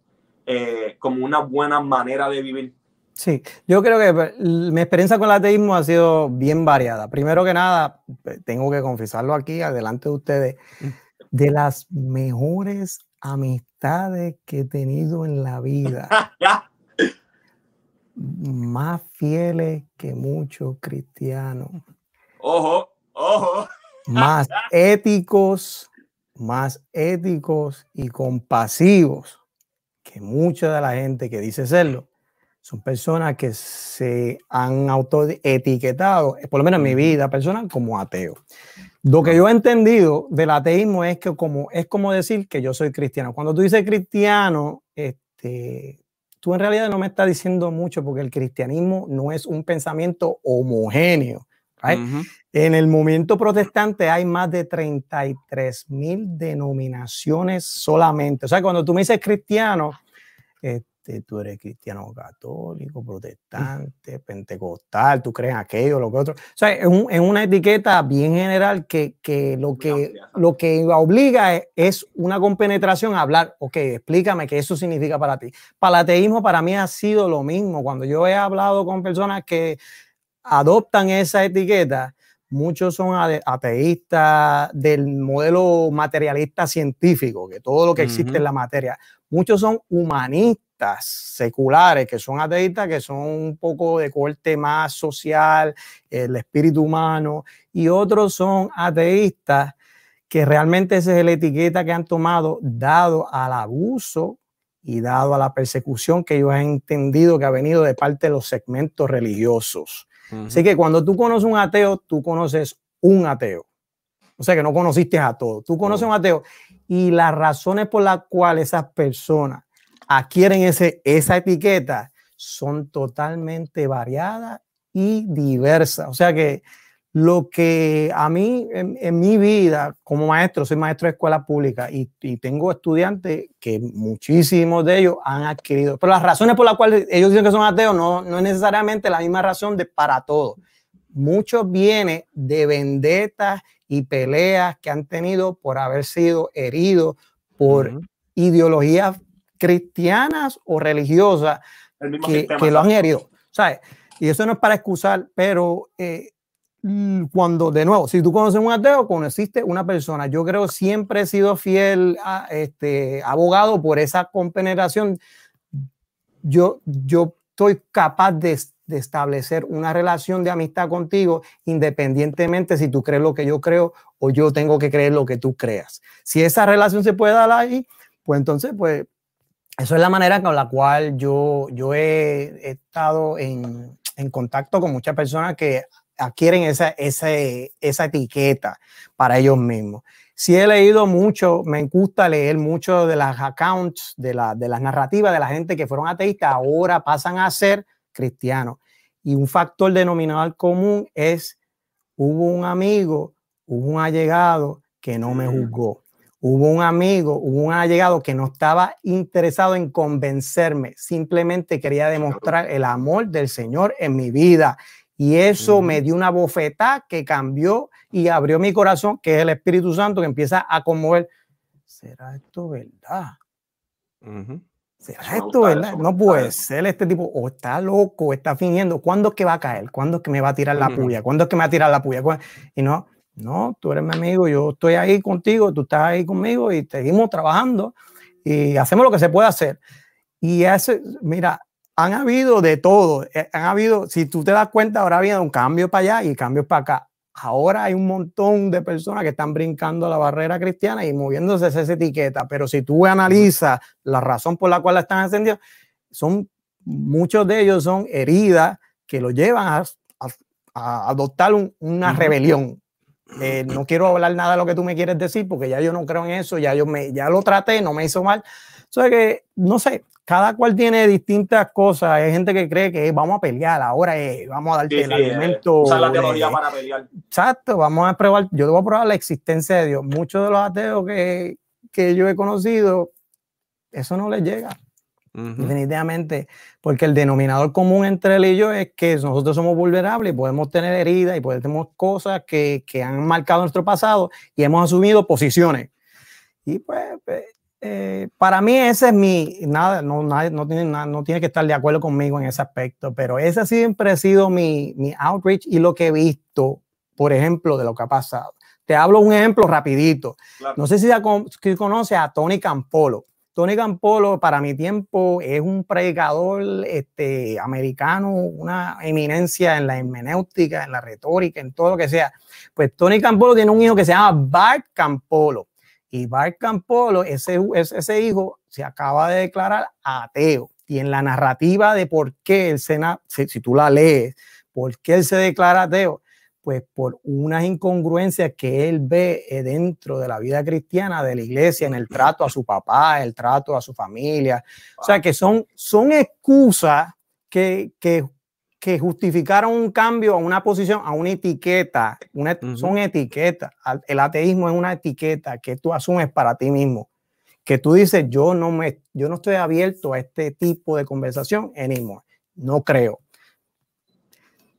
[SPEAKER 2] como una buena manera de vivir?
[SPEAKER 3] Sí, yo creo que pues, mi experiencia con el ateísmo ha sido bien variada. Primero que nada, pues, tengo que confesarlo aquí, adelante de ustedes, mm. de las mejores amistades que he tenido en la vida. más fieles que muchos cristianos.
[SPEAKER 2] Ojo, ojo.
[SPEAKER 3] Más éticos, más éticos y compasivos que mucha de la gente que dice serlo son personas que se han autoetiquetado, por lo menos en mi vida personal, como ateo. Lo que yo he entendido del ateísmo es que como, es como decir que yo soy cristiano. Cuando tú dices cristiano, este, tú en realidad no me estás diciendo mucho porque el cristianismo no es un pensamiento homogéneo. En el movimiento protestante hay más de 33 mil denominaciones solamente. O sea, cuando tú me dices cristiano, este, tú eres cristiano católico, protestante, pentecostal, tú crees aquello, lo que otro. O sea, es, una etiqueta bien general que, que, lo, que lo que obliga es, una compenetración a hablar, ok, explícame qué eso significa para ti. Para el ateísmo para mí ha sido lo mismo. Cuando yo he hablado con personas que adoptan esa etiqueta, muchos son ateístas del modelo materialista científico, que todo lo que existe en la materia. Muchos son humanistas seculares, que son ateístas, que son un poco de corte más social, el espíritu humano, y otros son ateístas que realmente esa es la etiqueta que han tomado dado al abuso y dado a la persecución que ellos han entendido que ha venido de parte de los segmentos religiosos. Así que cuando tú conoces un ateo, tú conoces un ateo. O sea que no conociste a todos. Tú conoces un ateo y las razones por las cuales esas personas adquieren ese, esa etiqueta son totalmente variadas y diversas. O sea que lo que a mí en, mi vida como maestro, soy maestro de escuela pública y, tengo estudiantes que muchísimos de ellos han adquirido, pero las razones por las cuales ellos dicen que son ateos no, no es necesariamente la misma razón de para todos. Muchos vienen de vendetas y peleas que han tenido por haber sido heridos por ideologías cristianas o religiosas que, que, lo han herido. ¿sabes? Y eso no es para excusar, pero eh, cuando, de nuevo, si tú conoces un ateo, conociste una persona. Yo creo siempre he sido fiel a, este, abogado por esa compenetración. Yo, yo estoy capaz de, de, establecer una relación de amistad contigo independientemente si tú crees lo que yo creo o yo tengo que creer lo que tú creas. Si esa relación se puede dar ahí, pues entonces, pues eso es la manera con la cual yo, yo he, estado en, en, contacto con muchas personas que adquieren esa, esa, esa etiqueta para ellos mismos. Sí he leído mucho, me gusta leer mucho de las accounts, de, la, de las narrativas de la gente que fueron ateístas, ahora pasan a ser cristianos. Y un factor denominador común es, hubo un amigo, hubo un allegado que no me juzgó. Hubo un amigo, hubo un allegado que no estaba interesado en convencerme, simplemente quería demostrar el amor del Señor en mi vida. Y eso me dio una bofetada que cambió y abrió mi corazón, que es el Espíritu Santo que empieza a conmover. ¿Será esto verdad? ¿Será esto verdad? No puede ser este tipo, o está loco, o está fingiendo. ¿Cuándo es que va a caer? ¿Cuándo es que me va a tirar la puya? ¿Cuándo es que me va a tirar la puya? Y no, no, tú eres mi amigo, yo estoy ahí contigo, tú estás ahí conmigo y seguimos trabajando y hacemos lo que se puede hacer. Y ese, mira, han habido de todo. Eh, han habido, si tú te das cuenta, ahora ha habido un cambio para allá y cambios para acá. Ahora hay un montón de personas que están brincando la barrera cristiana y moviéndose esa etiqueta. Pero si tú analizas la razón por la cual la están encendiendo, son muchos de ellos son heridas que lo llevan a, adoptar una rebelión. Eh, no quiero hablar nada de lo que tú me quieres decir porque ya yo no creo en eso, ya yo me, ya lo traté, no me hizo mal. O sea que, no sé, cada cual tiene distintas cosas. Hay gente que cree que vamos a pelear, ahora vamos a darte el alimento.
[SPEAKER 2] la teoría para pelear.
[SPEAKER 3] Exacto, vamos a probar, yo debo probar la existencia de Dios. Muchos de los ateos que, que yo he conocido, eso no les llega. Definitivamente, porque el denominador común entre él y yo es que nosotros somos vulnerables, podemos tener heridas y podemos tener cosas que, que, han marcado nuestro pasado y hemos asumido posiciones. Y pues, pues eh, para mí ese es mi, nada, no, no, tiene, no tiene que estar de acuerdo conmigo en ese aspecto, pero ese siempre ha sido mi, mi outreach y lo que he visto, por ejemplo, de lo que ha pasado. Te hablo un ejemplo rapidito. No sé si, si conoce a Tony Campolo. Tony Campolo, para mi tiempo, es un predicador este, americano, una eminencia en la hermenéutica, en la retórica, en todo lo que sea. Pues Tony Campolo tiene un hijo que se llama Bart Campolo. Y Bart Campolo, ese, ese hijo, se acaba de declarar ateo. Y en la narrativa de por qué él se, si, si tú la lees, por qué él se declara ateo, pues por unas incongruencias que él ve eh, dentro de la vida cristiana de la iglesia, en el trato a su papá, el trato a su familia. O sea, que son, son excusas que, que, que justificaron un cambio a una posición, a una etiqueta. Una, Son etiquetas. El ateísmo es una etiqueta que tú asumes para ti mismo. Que tú dices, yo no, me, yo no estoy abierto a este tipo de conversación anymore. No creo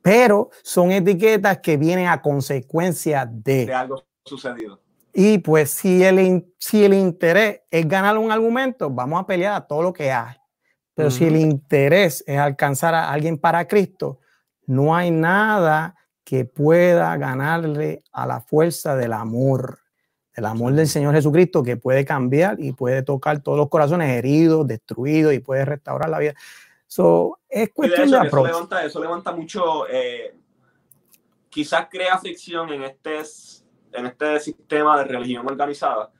[SPEAKER 3] pero son etiquetas que vienen a consecuencia de,
[SPEAKER 2] algo sucedido.
[SPEAKER 3] Y pues si el, si el interés es ganar un argumento, vamos a pelear a todo lo que hay. Pero si el interés es alcanzar a alguien para Cristo, no hay nada que pueda ganarle a la fuerza del amor, el amor del Señor Jesucristo que puede cambiar y puede tocar todos los corazones heridos, destruidos y puede restaurar la vida. So, es cuestión de,
[SPEAKER 2] eso, levanta, eso levanta mucho, eh, quizás crea fricción en este, en este sistema de religión organizada,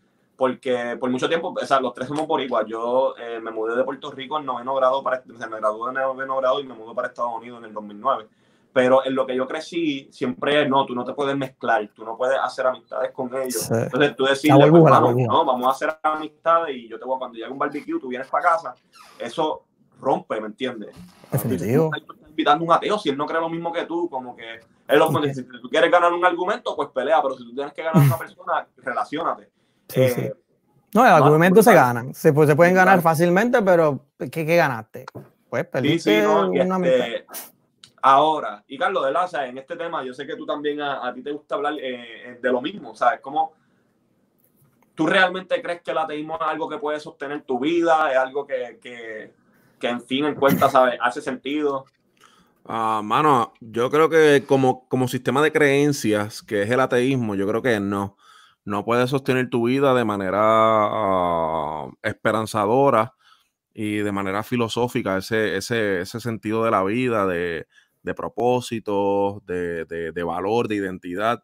[SPEAKER 2] porque por mucho tiempo, o sea, los tres somos por igual. Yo eh, me mudé de Puerto Rico en noveno grado, para, me gradué en noveno grado y me mudé para Estados Unidos en el 2009. Pero en lo que yo crecí, siempre no, tú no te puedes mezclar, tú no puedes hacer amistades con ellos. Entonces tú decides, pues, vamos, no, vamos a hacer amistades y yo te voy, cuando llegue un barbecue, tú vienes para casa. Eso rompe, ¿me entiendes?
[SPEAKER 3] Definitivo.
[SPEAKER 2] Estás invitando a un ateo si él no cree lo mismo que tú, como que él lo si tú quieres ganar un argumento, pues pelea, pero si tú tienes que ganar a una persona, relacionate.
[SPEAKER 3] Sí, sí. Eh, no, el argumento se ganan, se, pues, se pueden ganar fácilmente, pero ¿qué, qué ganaste? Pues perdiste una este,
[SPEAKER 2] Ahora, y Carlos de Laza, en este tema, yo sé que tú también a, a ti te gusta hablar eh, de lo mismo, ¿sabes? Como ¿Tú realmente crees que el ateísmo es algo que puede sostener tu vida? ¿Es algo que, que, que en fin en cuenta, ¿sabes? Hace sentido.
[SPEAKER 1] Ah, mano, yo creo que como, como sistema de creencias, que es el ateísmo, yo creo que no. No puedes sostener tu vida de manera ah, esperanzadora y de manera filosófica, ese, ese, ese sentido de la vida, de, de propósito, de, de, valor, de identidad.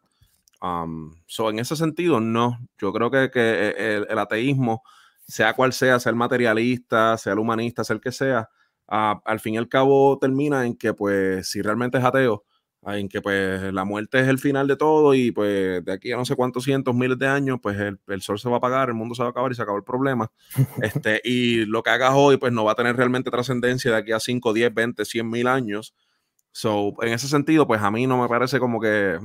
[SPEAKER 1] en ese sentido, no. Yo creo que, que el, el, ateísmo, sea cual sea, sea el materialista, sea el humanista, sea el que sea, al fin y al cabo termina en que, pues, si realmente es ateo, en que pues la muerte es el final de todo y pues de aquí a no sé cuántos cientos, miles de años, pues el, el, sol se va a apagar, el mundo se va a acabar y se acabó el problema. este, y lo que hagas hoy pues no va a tener realmente trascendencia de aquí a 5, 10, 20, 100 mil años. So, en ese sentido, pues a mí no me parece como que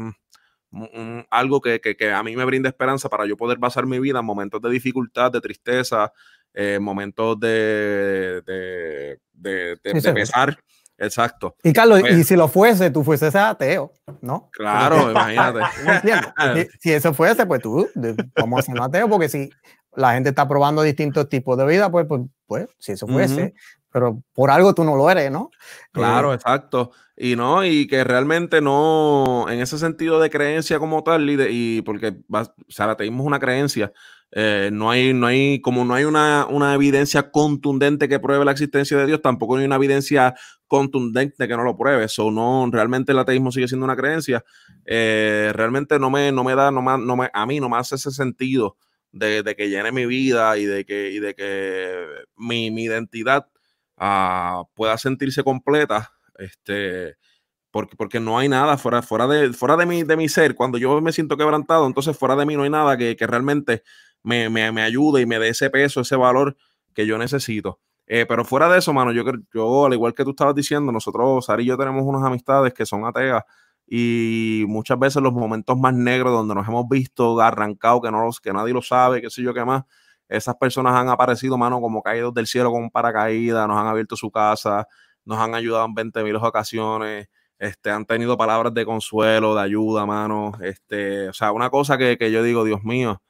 [SPEAKER 1] mm, algo que, que, que, a mí me brinda esperanza para yo poder basar mi vida en momentos de dificultad, de tristeza, eh, momentos de, de, de, de pesar. Exacto.
[SPEAKER 3] Y Carlos, y pues si lo fuese, tú fueses ateo, ¿no?
[SPEAKER 1] Claro, imagínate.
[SPEAKER 3] si, eso fuese, pues tú, vamos a ser ateo, porque si la gente está probando distintos tipos de vida, pues, pues, pues si eso fuese, pero por algo tú no lo eres, ¿no?
[SPEAKER 1] Claro, eh, exacto. Y no, y que realmente no, en ese sentido de creencia como tal, y, y porque o sea, el ateísmo es una creencia, eh, no hay, no hay, como no hay una, una, evidencia contundente que pruebe la existencia de Dios, tampoco hay una evidencia contundente que no lo pruebe. Eso no, realmente el ateísmo sigue siendo una creencia. Eh, realmente no me, no me da, no no me, a mí no me hace ese sentido de, que llene mi vida y de que, y de que mi, mi identidad uh, pueda sentirse completa. Este, porque, porque no hay nada fuera, fuera, de, fuera de, mi, de mi ser. Cuando yo me siento quebrantado, entonces fuera de mí no hay nada que, que realmente me, me, me ayude y me dé ese peso, ese valor que yo necesito. Eh, pero fuera de eso, mano, yo, yo, al igual que tú estabas diciendo, nosotros, Sari y yo tenemos unas amistades que son ateas y muchas veces los momentos más negros donde nos hemos visto arrancado, que, no que nadie lo sabe, qué sé yo qué más, esas personas han aparecido, mano, como caídos del cielo con un paracaídas, nos han abierto su casa, nos han ayudado en 20 mil ocasiones, este, han tenido palabras de consuelo, de ayuda, mano, este, o sea, una cosa que, que yo digo, Dios mío,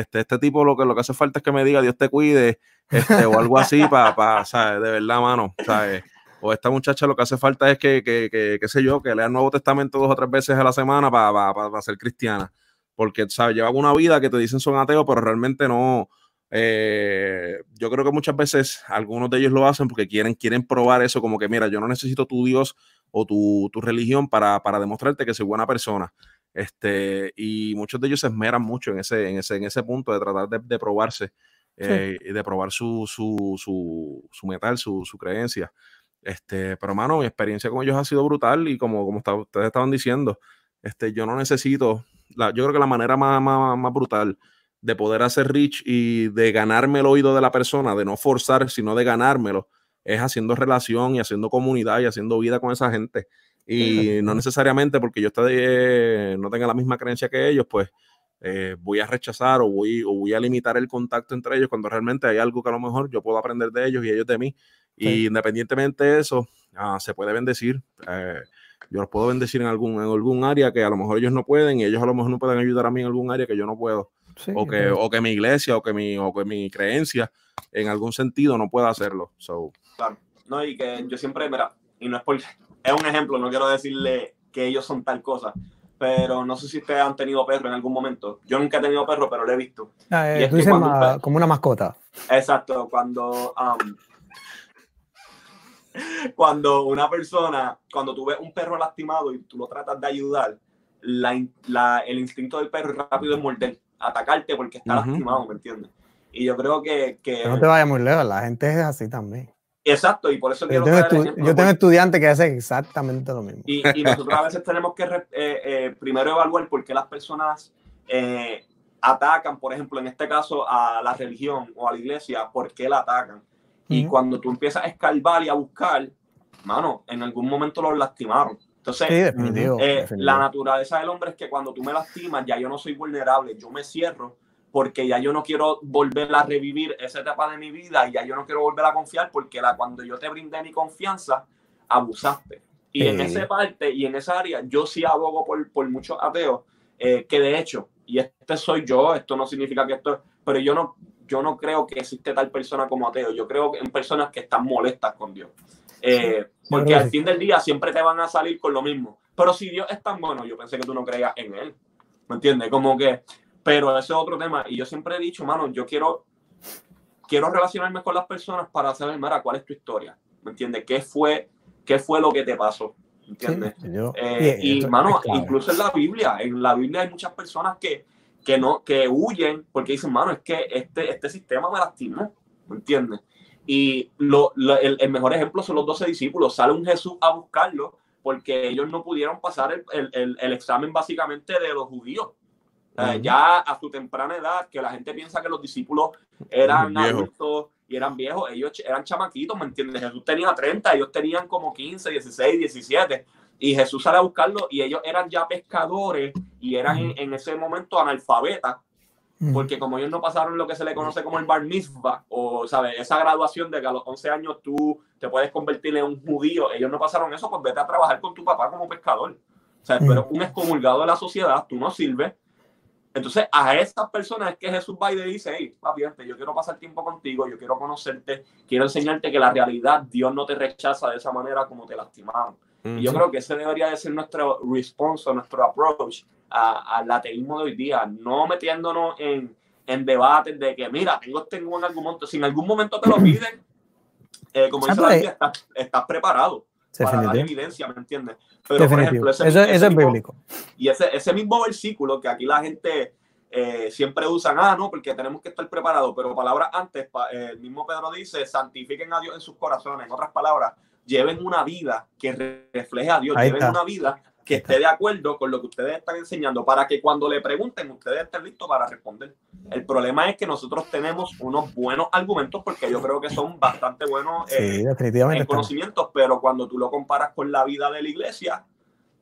[SPEAKER 1] este, este tipo lo que, lo que hace falta es que me diga Dios te cuide, este, o algo así, para, pa, ¿sabes? De verdad, mano, ¿sabes? O esta muchacha lo que hace falta es que, que, que qué sé yo, que lea el Nuevo Testamento dos o tres veces a la semana para pa, ser cristiana. Porque, ¿sabes? Lleva una vida que te dicen son ateos, pero realmente no. Eh, yo creo que muchas veces algunos de ellos lo hacen porque quieren, quieren probar eso, como que, mira, yo no necesito tu Dios o tu, tu religión para, para demostrarte que soy buena persona. Este, y muchos de ellos se esmeran mucho en ese, en ese, en ese punto de tratar de, de probarse eh, y de probar su, su, su, su metal, su, su, creencia. Este, pero, mano, mi experiencia con ellos ha sido brutal y como, como ustedes estaban diciendo, este, yo no necesito, la, yo creo que la manera más, más, más brutal de poder hacer rich y de ganarme el oído de la persona, de no forzar, sino de ganármelo, es haciendo relación y haciendo comunidad y haciendo vida con esa gente. Y no necesariamente porque yo esté, no tenga la misma creencia que ellos, pues eh, voy a rechazar o voy, o voy a limitar el contacto entre ellos cuando realmente hay algo que a lo mejor yo puedo aprender de ellos y ellos de mí. Y independientemente de eso, ah, se puede bendecir. Eh, yo los puedo bendecir en algún, en algún área que a lo mejor ellos no pueden y ellos a lo mejor no pueden ayudar a mí en algún área que yo no puedo. o, que, o que mi iglesia o que mi, o que mi creencia en algún sentido no pueda hacerlo. So.
[SPEAKER 2] Claro. No, y que yo siempre, mira, y no es por es un ejemplo, no quiero decirle que ellos son tal cosa, pero no sé si ustedes han tenido perro en algún momento. Yo nunca he tenido perro, pero lo he visto.
[SPEAKER 3] Ah, eh, tú dices como una mascota.
[SPEAKER 2] Exacto, cuando, um, cuando una persona, cuando tú ves un perro lastimado y tú lo tratas de ayudar, la, el instinto del perro es rápido en morder, atacarte porque está lastimado, ¿me entiendes? Y yo creo que, que...
[SPEAKER 3] No te vayas muy lejos, la gente es así también.
[SPEAKER 2] Exacto, y por eso
[SPEAKER 3] yo tengo, yo tengo estudiantes que hacen exactamente lo mismo.
[SPEAKER 2] Y, y nosotros a veces tenemos que eh, eh, primero evaluar por qué las personas eh, atacan, por ejemplo, en este caso a la religión o a la iglesia, por qué la atacan. Y cuando tú empiezas a escarbar y a buscar, mano, en algún momento los lastimaron. Entonces, la naturaleza del hombre es que cuando tú me lastimas, ya yo no soy vulnerable, yo me cierro porque ya yo no quiero volver a revivir esa etapa de mi vida y ya yo no quiero volver a confiar porque la, cuando yo te brindé mi confianza, abusaste. Y en esa parte y en esa área, yo sí abogo por, por muchos ateos, eh, que de hecho, y este soy yo, esto no significa que esto, pero yo no, yo no creo que existe tal persona como ateo, yo creo en personas que están molestas con Dios. Eh, porque al fin del día siempre te van a salir con lo mismo. Pero si Dios es tan bueno, yo pensé que tú no creías en Él. ¿Me entiendes? Como que, pero ese es otro tema. Y yo siempre he dicho, mano, yo quiero, quiero relacionarme con las personas para saber, Mara, cuál es tu historia. ¿Me entiendes? ¿Qué fue, qué fue lo que te pasó? ¿Me entiendes? Eh, y, mano, incluso en la Biblia, en la Biblia hay muchas personas que, que, no, que huyen porque dicen, mano, es que este, este sistema me lastimó. ¿Me entiendes? Y lo, el, el, mejor ejemplo son los doce discípulos. Sale un Jesús a buscarlo porque ellos no pudieron pasar el, el, el examen básicamente de los judíos. Ya a su temprana edad, que la gente piensa que los discípulos eran adultos y eran viejos, ellos eran chamaquitos, ¿me entiendes? Jesús tenía 30, ellos tenían como 15, 16, 17. Y Jesús sale a buscarlo y ellos eran ya pescadores y eran en, en ese momento analfabetas porque como ellos no pasaron lo que se le conoce como el bar mitzvah, o ¿sabes? esa graduación de que a los 11 años tú te puedes convertir en un judío, ellos no pasaron eso, pues vete a trabajar con tu papá como pescador. O sea, pero eres un excomulgado de la sociedad, tú no sirves. Entonces, a esas personas es que Jesús va y le dice, hey, papi, yo quiero pasar tiempo contigo, yo quiero conocerte, quiero enseñarte que la realidad, Dios no te rechaza de esa manera como te lastimaron. Y yo creo que ese debería de ser nuestro response, nuestro approach al ateísmo de hoy día, no metiéndonos en, en debates de que, mira, tengo este buen argumento, si en algún momento te lo piden, eh, como dice la estás, estás preparado para dar evidencia, ¿me entiendes?
[SPEAKER 3] Pero, por ejemplo, ese, eso, es bíblico.
[SPEAKER 2] Y ese, ese mismo versículo que aquí la gente eh, siempre usan, ah, no, porque tenemos que estar preparados, pero palabras antes, eh, el mismo Pedro dice, santifiquen a Dios en sus corazones, en otras palabras, lleven una vida que refleje a Dios, lleven una vida que esté de acuerdo con lo que ustedes están enseñando para que cuando le pregunten ustedes estén listos para responder. El problema es que nosotros tenemos unos buenos argumentos porque yo creo que son bastante buenos
[SPEAKER 3] eh, en
[SPEAKER 2] conocimientos, pero cuando tú lo comparas con la vida de la iglesia,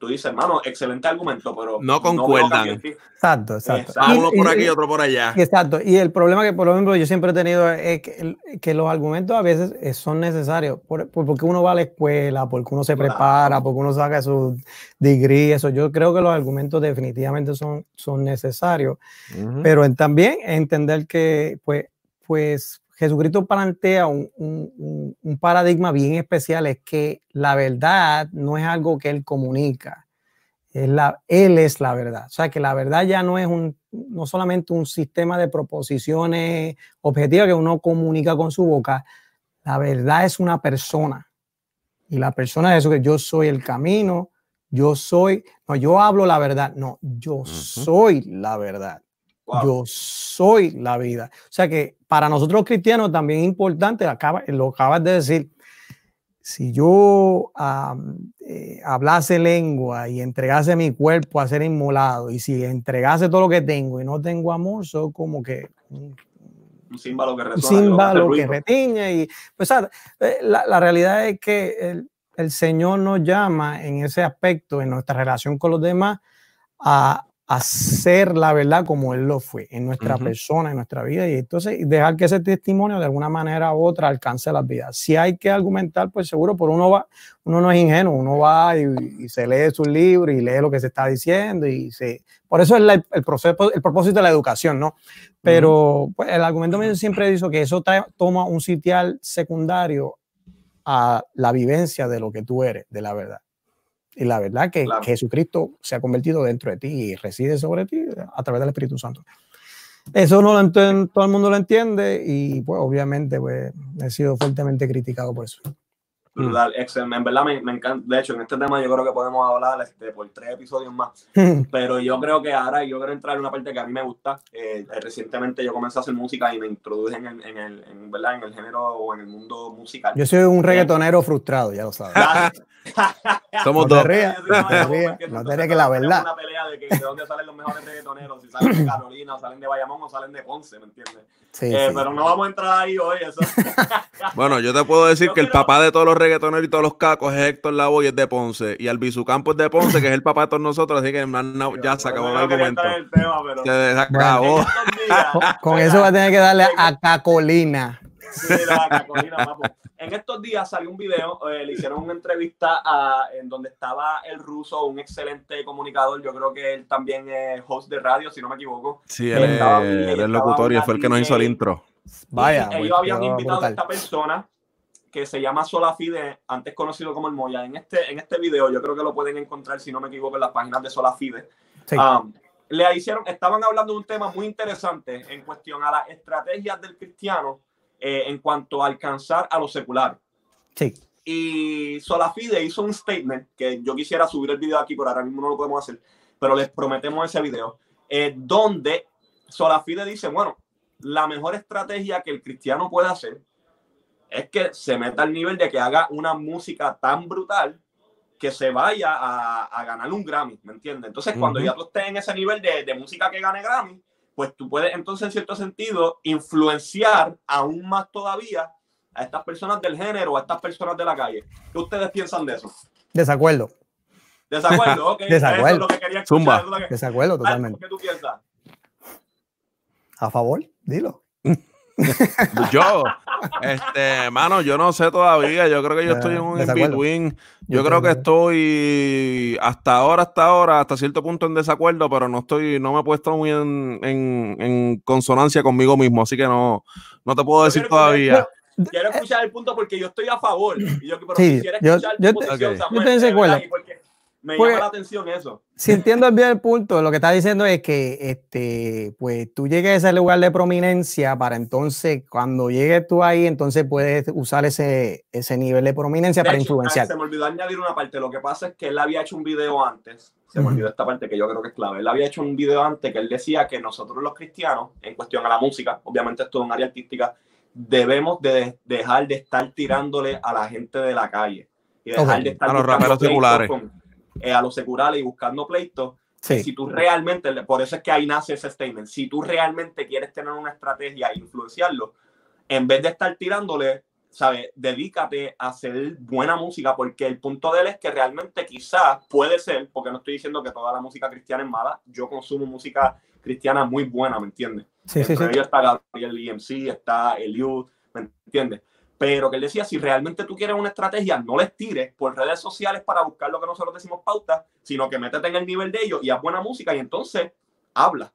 [SPEAKER 2] tú dices, hermano, excelente argumento, pero
[SPEAKER 1] no concuerdan.
[SPEAKER 3] exacto, exacto.
[SPEAKER 1] Uno por aquí, y otro por allá.
[SPEAKER 3] Exacto. Y el problema que, por ejemplo, yo siempre he tenido es que, que los argumentos a veces eh, son necesarios por, porque uno va a la escuela, porque uno se prepara, porque uno saca su degree, eso. Yo creo que los argumentos definitivamente son, son necesarios, pero también entender que, pues, pues Jesucristo plantea un, paradigma bien especial, es que la verdad no es algo que Él comunica, es la, Él es la verdad. O sea, que la verdad ya no es un, no solamente un sistema de proposiciones objetivas que uno comunica con su boca, la verdad es una persona. Y la persona es eso que yo soy el camino, yo soy, no, yo hablo la verdad, no, yo soy la verdad. Yo soy la vida. O sea que para nosotros los cristianos también es importante, acaba, lo acabas de decir, si yo eh, hablase lengua y entregase mi cuerpo a ser inmolado, y si entregase todo lo que tengo y no tengo amor, soy como que
[SPEAKER 2] un, símbolo que,
[SPEAKER 3] símbolo que retiña. Y, pues, eh, la, la, realidad es que el, el Señor nos llama en ese aspecto, en nuestra relación con los demás, a, hacer la verdad como Él lo fue en nuestra persona, en nuestra vida, y entonces dejar que ese testimonio de alguna manera u otra alcance las vidas. Si hay que argumentar, pues seguro, por uno va, uno no es ingenuo, uno va y, se lee sus libros y lee lo que se está diciendo, y se, por eso es el, proceso, el propósito de la educación, ¿no? Pero pues, el argumento mío siempre dice que eso toma un sitial secundario a la vivencia de lo que tú eres, de la verdad. Y la verdad que, Jesucristo se ha convertido dentro de ti y reside sobre ti a través del Espíritu Santo. Eso no lo todo el mundo lo entiende y pues obviamente pues, he sido fuertemente criticado por eso.
[SPEAKER 2] Brutal, excelente. En verdad me, encanta. De hecho, en este tema yo creo que podemos hablar este, por tres episodios más. Pero yo creo que ahora yo quiero entrar en una parte que a mí me gusta. Eh, recientemente yo comencé a hacer música y me introduje en el, en el, en, ¿verdad? en el género o en el mundo musical.
[SPEAKER 3] Yo soy un reggaetonero frustrado, ya lo sabes.
[SPEAKER 1] Somos dos.
[SPEAKER 3] No tenía que la verdad.
[SPEAKER 2] una pelea de, que, de dónde salen los mejores reggaetoneros, si salen de Carolina, o salen de Bayamón, o salen de Ponce, ¿me entiendes? Sí, eh, Pero no vamos a entrar ahí hoy. Eso.
[SPEAKER 1] bueno, yo te puedo decir que el papá de todos los reggaetoneros y todos los cacos es Héctor Lavoe y es de Ponce. Y Albizu Campos es de Ponce, que es el papá de todos nosotros. Así que ya se acabó el argumento. se acabó.
[SPEAKER 3] con, eso va a tener que darle a Cacolina.
[SPEAKER 2] En estos días salió un video, eh, le hicieron una entrevista a, en donde estaba el ruso, un excelente comunicador. Yo creo que él también es host de radio, si no me equivoco.
[SPEAKER 1] Sí, él, es el locutor y fue el que nos hizo el intro.
[SPEAKER 2] Vaya. Ellos habían invitado a esta persona que se llama Solafide, antes conocido como el Moya. En este, en este video, yo creo que lo pueden encontrar, si no me equivoco, en las páginas de Solafide. Um, le hicieron, estaban hablando de un tema muy interesante en cuestión a las estrategias del cristiano eh, en cuanto a alcanzar a lo secular.
[SPEAKER 3] Sí.
[SPEAKER 2] Y Solafide hizo un statement que yo quisiera subir el video aquí, pero ahora mismo no lo podemos hacer, pero les prometemos ese video, eh, donde Solafide dice, bueno, la mejor estrategia que el cristiano puede hacer es que se meta al nivel de que haga una música tan brutal que se vaya a, ganar un Grammy, ¿me entiendes? Entonces, cuando ya tú estés en ese nivel de, de, música que gane Grammy, pues tú puedes entonces, en cierto sentido, influenciar aún más todavía a estas personas del género, a estas personas de la calle. ¿Qué ustedes piensan de eso?
[SPEAKER 3] Desacuerdo.
[SPEAKER 2] Desacuerdo, ok.
[SPEAKER 3] Desacuerdo. Eso es
[SPEAKER 2] lo que quería
[SPEAKER 3] escuchar, Desacuerdo totalmente.
[SPEAKER 2] ¿Qué tú piensas?
[SPEAKER 3] A favor, dilo.
[SPEAKER 1] yo, este, mano, yo no sé todavía. Yo creo que yo estoy en un in-between. Yo, creo que estoy hasta ahora, hasta ahora, hasta cierto punto en desacuerdo, pero no estoy, no me he puesto muy en, en, consonancia conmigo mismo, así que no, no te puedo decir todavía.
[SPEAKER 2] quiero escuchar el punto porque yo estoy a favor. Y yo, pero sí, yo,
[SPEAKER 3] yo, yo, te,
[SPEAKER 2] me llama la atención eso.
[SPEAKER 3] Si entiendo bien el punto, lo que está diciendo es que este, pues tú llegues a ese lugar de prominencia para entonces, cuando llegues tú ahí, entonces puedes usar ese, ese nivel de prominencia para influenciar.
[SPEAKER 2] Se me olvidó añadir una parte. Lo que pasa es que él había hecho un video antes. Se me olvidó esta parte que yo creo que es clave. Él había hecho un video antes que él decía que nosotros los cristianos, en cuestión a la música, obviamente esto es un área artística, debemos de dejar de estar tirándole a la gente de la calle. Y dejar de estar
[SPEAKER 1] a los raperos seculares.
[SPEAKER 2] Eh, a los seculares y buscando pleitos. Si tú realmente, por eso es que ahí nace ese statement, si tú realmente quieres tener una estrategia e influenciarlo, en vez de estar tirándole, ¿sabes? Dedícate a hacer buena música, porque el punto de él es que realmente quizás puede ser, porque no estoy diciendo que toda la música cristiana es mala, yo consumo música cristiana muy buena, ¿me entiendes?
[SPEAKER 3] Sí, sí, sí.
[SPEAKER 2] está Gabriel EMC, está Eliud, ¿me entiendes? Pero que él decía, si realmente tú quieres una estrategia, no les tires por redes sociales para buscar lo que nosotros decimos pauta, sino que métete en el nivel de ellos y haz buena música y entonces habla.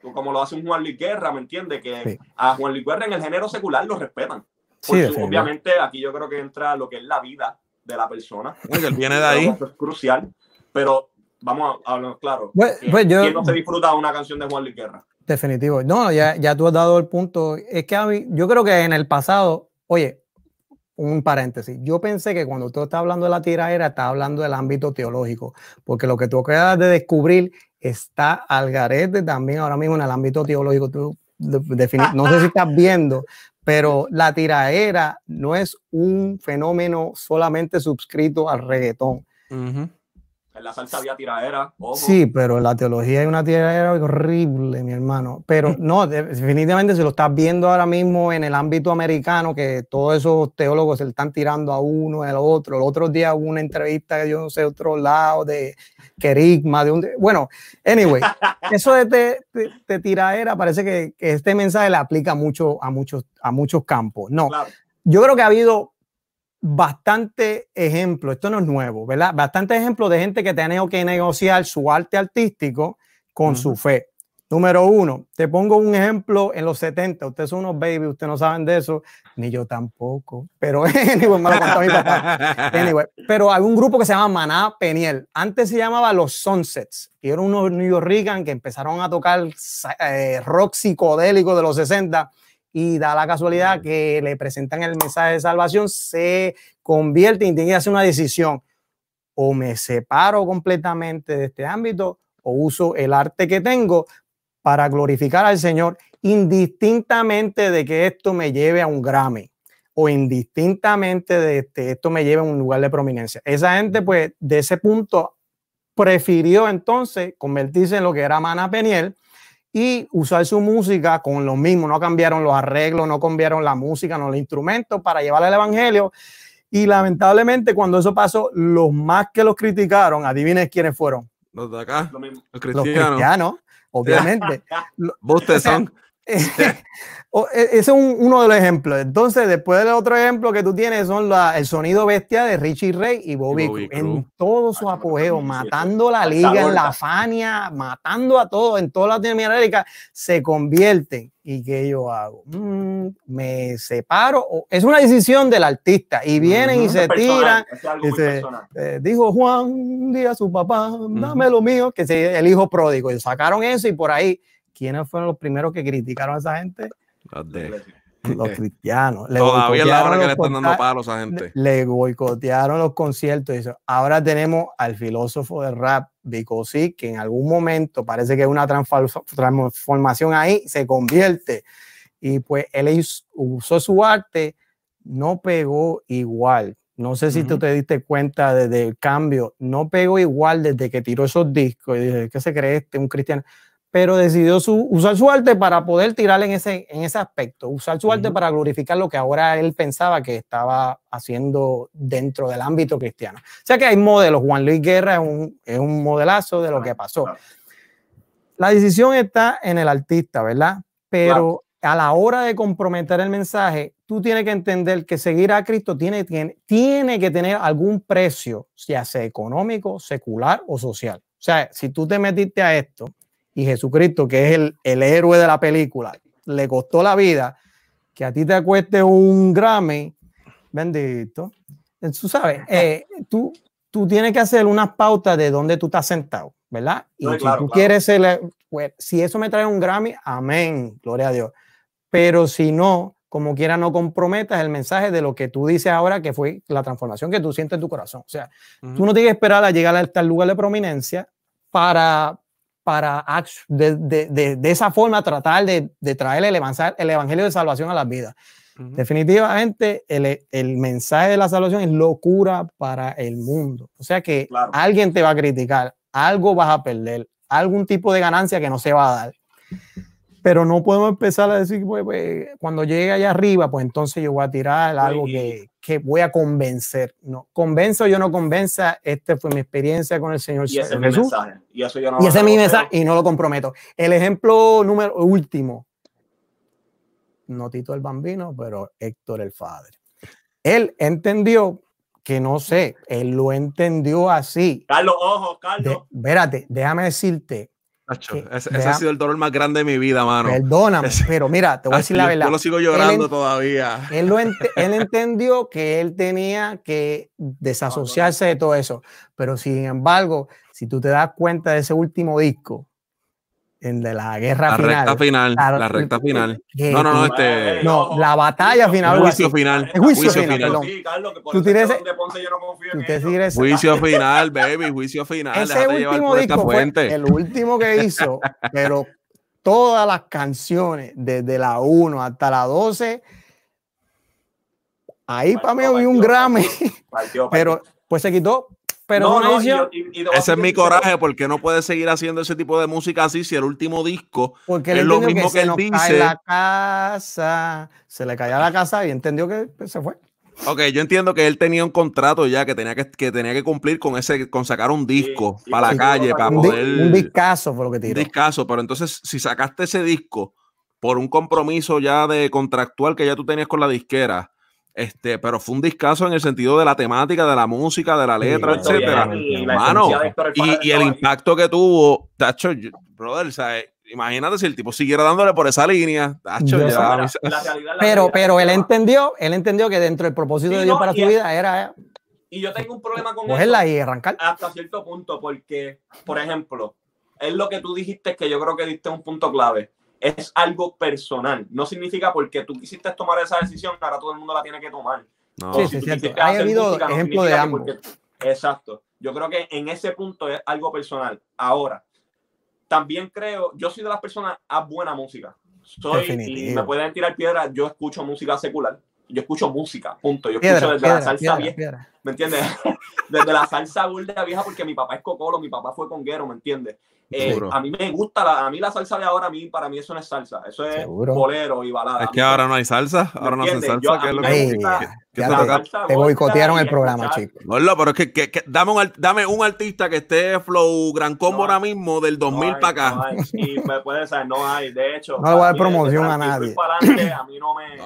[SPEAKER 2] Como lo hace un Juan Luis Guerra, ¿me entiendes? Que a Juan Luis Guerra en el género secular lo respetan. obviamente aquí yo creo que entra lo que es la vida de la persona.
[SPEAKER 1] él viene de ahí.
[SPEAKER 2] Eso es crucial, pero vamos a hablar claro. Pues, pues ¿Quién no se disfruta una canción de Juan Luis Guerra?
[SPEAKER 3] Definitivo. No, ya, ya tú has dado el punto. Es que a mí, yo creo que en el pasado, oye, un paréntesis. Yo pensé que cuando tú estás hablando de la tiraera, estás hablando del ámbito teológico, porque lo que tú acabas de descubrir está al garete también ahora mismo en el ámbito teológico. Tú, no sé si estás viendo, pero la tiraera no es un fenómeno solamente suscrito al reggaetón.
[SPEAKER 2] En la salsa había tiradera.
[SPEAKER 3] Sí, pero en la teología hay una tiradera horrible, mi hermano. Pero no, definitivamente se lo estás viendo ahora mismo en el ámbito americano, que todos esos teólogos se están tirando a uno, al otro. El otro día hubo una entrevista, yo no sé, otro lado, de querigma, de un... Bueno, anyway, eso de, de tiradera parece que, que, este mensaje le aplica mucho a muchos, a muchos campos. No, yo creo que ha habido bastante ejemplo, esto no es nuevo, ¿verdad? Bastante ejemplo de gente que tiene que negociar su arte artístico con su fe. Número uno, te pongo un ejemplo en los 70, ustedes son unos baby, ustedes no saben de eso, ni yo tampoco, pero anyway, me lo contó mi papá. Anyway, pero hay un grupo que se llama Maná Peniel, antes se llamaba Los Sunsets, y eran unos New York que empezaron a tocar eh, rock psicodélico de los 60 y da la casualidad que le presentan el mensaje de salvación, se convierte y tiene que hacer una decisión. O me separo completamente de este ámbito o uso el arte que tengo para glorificar al Señor, indistintamente de que esto me lleve a un Grammy o indistintamente de que esto me lleve a un lugar de prominencia. Esa gente, pues, de ese punto prefirió entonces convertirse en lo que era Mana Peniel, y usar su música con lo mismo. No cambiaron los arreglos, no cambiaron la música, no los instrumentos para llevarle el evangelio. Y lamentablemente, cuando eso pasó, los más que los criticaron, adivinen quiénes fueron.
[SPEAKER 1] Los de acá,
[SPEAKER 3] los cristianos. Los cristianos, obviamente.
[SPEAKER 1] Son.
[SPEAKER 3] E, ese es uno de los ejemplos. Entonces, después del otro ejemplo que tú tienes son la, el sonido bestia de Richie Ray y Bobby, en todo su apogeo, matando la liga en la Fania, matando a todos en toda Latinoamérica, se convierte. ¿Y qué yo hago? Mm, me separo. Es una decisión del artista y vienen y se tiran. Eh, dijo Juan un día a su papá, dame lo mío, que es el hijo pródigo. Y sacaron eso y por ahí ¿quiénes fueron los primeros que criticaron a esa gente? Los, cristianos.
[SPEAKER 1] Le Todavía la hora que le están dando palos a esa gente.
[SPEAKER 3] Le boicotearon los conciertos. Y Ahora tenemos al filósofo de rap, Vico que en algún momento parece que una transformación ahí se convierte. Y pues él usó su arte, no pegó igual. No sé si tú te diste cuenta desde el cambio, no pegó igual desde que tiró esos discos y dije, ¿qué se cree este? Un cristiano pero decidió usar su arte para poder tirar en ese, en ese aspecto, usar su arte para glorificar lo que ahora él pensaba que estaba haciendo dentro del ámbito cristiano. O sea que hay modelos, Juan Luis Guerra es un, es un modelazo de lo que pasó. La decisión está en el artista, ¿verdad? Pero a la hora de comprometer el mensaje, tú tienes que entender que seguir a Cristo tiene, tiene, tiene que tener algún precio, ya sea económico, secular o social. O sea, si tú te metiste a esto y Jesucristo, que es el, el héroe de la película, le costó la vida, que a ti te cueste un Grammy, bendito. Tú sabes, eh, tú, tú tienes que hacer unas pautas de dónde tú estás sentado, ¿verdad? Y si tú quieres ser, pues, si eso me trae un Grammy, amén, gloria a Dios. Pero si no, como quiera, no comprometas el mensaje de lo que tú dices ahora, que fue la transformación que tú sientes en tu corazón. O sea, tú no tienes que esperar a llegar a tal lugar de prominencia para, para de, de, de, esa forma tratar de, traer el, el evangelio de salvación a las vidas. Definitivamente el, el, mensaje de la salvación es locura para el mundo. O sea que alguien te va a criticar, algo vas a perder, algún tipo de ganancia que no se va a dar pero no podemos empezar a decir, pues, pues, cuando llegue allá arriba, pues entonces yo voy a tirar algo que, que, voy a convencer. No, convenzo o yo no convenza, esta fue mi experiencia con el Señor
[SPEAKER 2] y ese Jesús. Es mi mensaje. Y, eso yo no
[SPEAKER 3] y ese es mi mensaje y no lo comprometo. El ejemplo número último, no Tito el Bambino, pero Héctor el Padre. Él entendió que no sé, él lo entendió así.
[SPEAKER 2] Carlos, ojo, Carlos.
[SPEAKER 3] espérate, déjame decirte
[SPEAKER 1] ese, ha sido el dolor más grande de mi vida, mano.
[SPEAKER 3] Perdóname, pero mira, te voy a decir la verdad.
[SPEAKER 1] Yo lo sigo llorando todavía.
[SPEAKER 3] Él, lo él entendió que él tenía que desasociarse de todo eso. Pero sin embargo, si tú te das cuenta de ese último disco, en de la guerra
[SPEAKER 1] la
[SPEAKER 3] final.
[SPEAKER 1] Recta final la, recta final. no, no, no, este.
[SPEAKER 3] No, la batalla final.
[SPEAKER 1] El juicio final.
[SPEAKER 3] El juicio, final. Sí,
[SPEAKER 2] Carlos, que por tú tienes. De Ponce yo no
[SPEAKER 1] Juicio final, baby, juicio final.
[SPEAKER 3] Ese último disco fue el último que hizo, pero todas las canciones, desde la 1 hasta la 12, ahí para mí había un Grammy. Pero pues se quitó pero no,
[SPEAKER 1] ese es mi coraje, porque no puede seguir haciendo ese tipo de música así si el último disco
[SPEAKER 3] porque es lo mismo que, él dice. la casa, se le caía la casa y entendió que se fue.
[SPEAKER 1] Ok, yo entiendo que él tenía un contrato ya que tenía que, que tenía que cumplir con ese, con sacar un disco para la calle, para poder.
[SPEAKER 3] Un discazo fue lo que tiró.
[SPEAKER 1] Un discazo, pero entonces, si sacaste ese disco por un compromiso ya de contractual que ya tú tenías con la disquera, este, pero fue un discazo en el sentido de la temática, de la música, de la letra, etcétera. y, el impacto que tuvo, tacho, brother, imagínate si el tipo siguiera dándole por esa línea, tacho,
[SPEAKER 3] pero, pero él entendió, él entendió que dentro del propósito de Dios para su vida era
[SPEAKER 2] y yo tengo un problema con
[SPEAKER 3] eso y arrancar.
[SPEAKER 2] hasta cierto punto porque, por ejemplo, es lo que tú dijiste que yo creo que diste un punto clave es algo personal. No significa porque tú quisiste tomar esa decisión, ahora todo el mundo la tiene que tomar.
[SPEAKER 3] No. Sí, sí, cierto. Ha habido ejemplos de ambos.
[SPEAKER 2] exacto. Yo creo que en ese punto es algo personal. Ahora, también creo, yo soy de las personas a buena música. Soy, y me pueden tirar piedras, yo escucho música secular. Yo escucho música, punto. Yo escucho desde la salsa vieja. ¿Me entiendes? desde la salsa burda vieja, porque mi papá es cocolo, mi papá fue conguero, ¿me entiendes? Eh, a mí me gusta, la, a mí la salsa de ahora, a mí, para mí eso no es salsa, eso es bolero y balada.
[SPEAKER 1] Es que ahora no hay salsa, ahora no hacen salsa.
[SPEAKER 2] a, mí me gusta,
[SPEAKER 3] te, boicotearon el programa, chicos.
[SPEAKER 1] No, pero es que, dame, un, dame, un, artista que esté flow gran combo ahora mismo del 2000 para acá.
[SPEAKER 2] y me puede ser, no hay, de hecho.
[SPEAKER 3] No le voy a dar promoción a nadie.
[SPEAKER 2] a mí no me.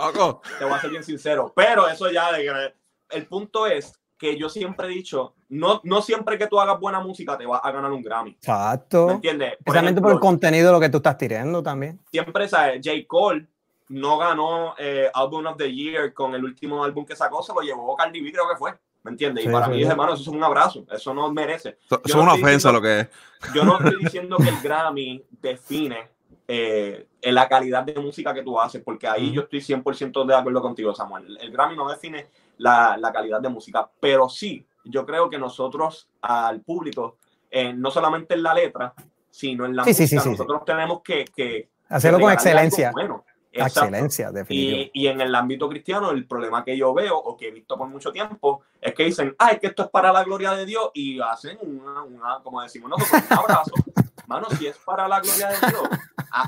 [SPEAKER 2] te voy a ser bien sincero. Pero eso ya, de, el punto es que yo siempre he dicho, no, no siempre que tú hagas buena música te vas a ganar un Grammy.
[SPEAKER 3] Exacto. ¿Me entiendes? Precisamente por el contenido de lo que tú estás tirando también.
[SPEAKER 2] Siempre, ¿sabes? J. Cole no ganó eh, Album of the Year con el último álbum que sacó, se lo llevó Cardi B, creo que fue. ¿Me entiendes? y para mí, hermano, eso es un abrazo. Eso no merece.
[SPEAKER 1] Eso es una ofensa lo que es.
[SPEAKER 2] Yo no estoy diciendo que el Grammy define eh, la calidad de música que tú haces, porque ahí yo estoy 100% de acuerdo contigo, Samuel. El Grammy no define la, la, calidad de música, pero sí, yo creo que nosotros al público, eh, no solamente en la letra, sino en la música, nosotros tenemos que, que
[SPEAKER 3] hacerlo con excelencia. Bueno. Excelencia, definitivamente.
[SPEAKER 2] Y, en el ámbito cristiano, el problema que yo veo o que he visto por mucho tiempo es que dicen, ay, que esto es para la gloria de Dios y hacen una, como decimos nosotros, un abrazo. Mano, si es para la gloria de Dios,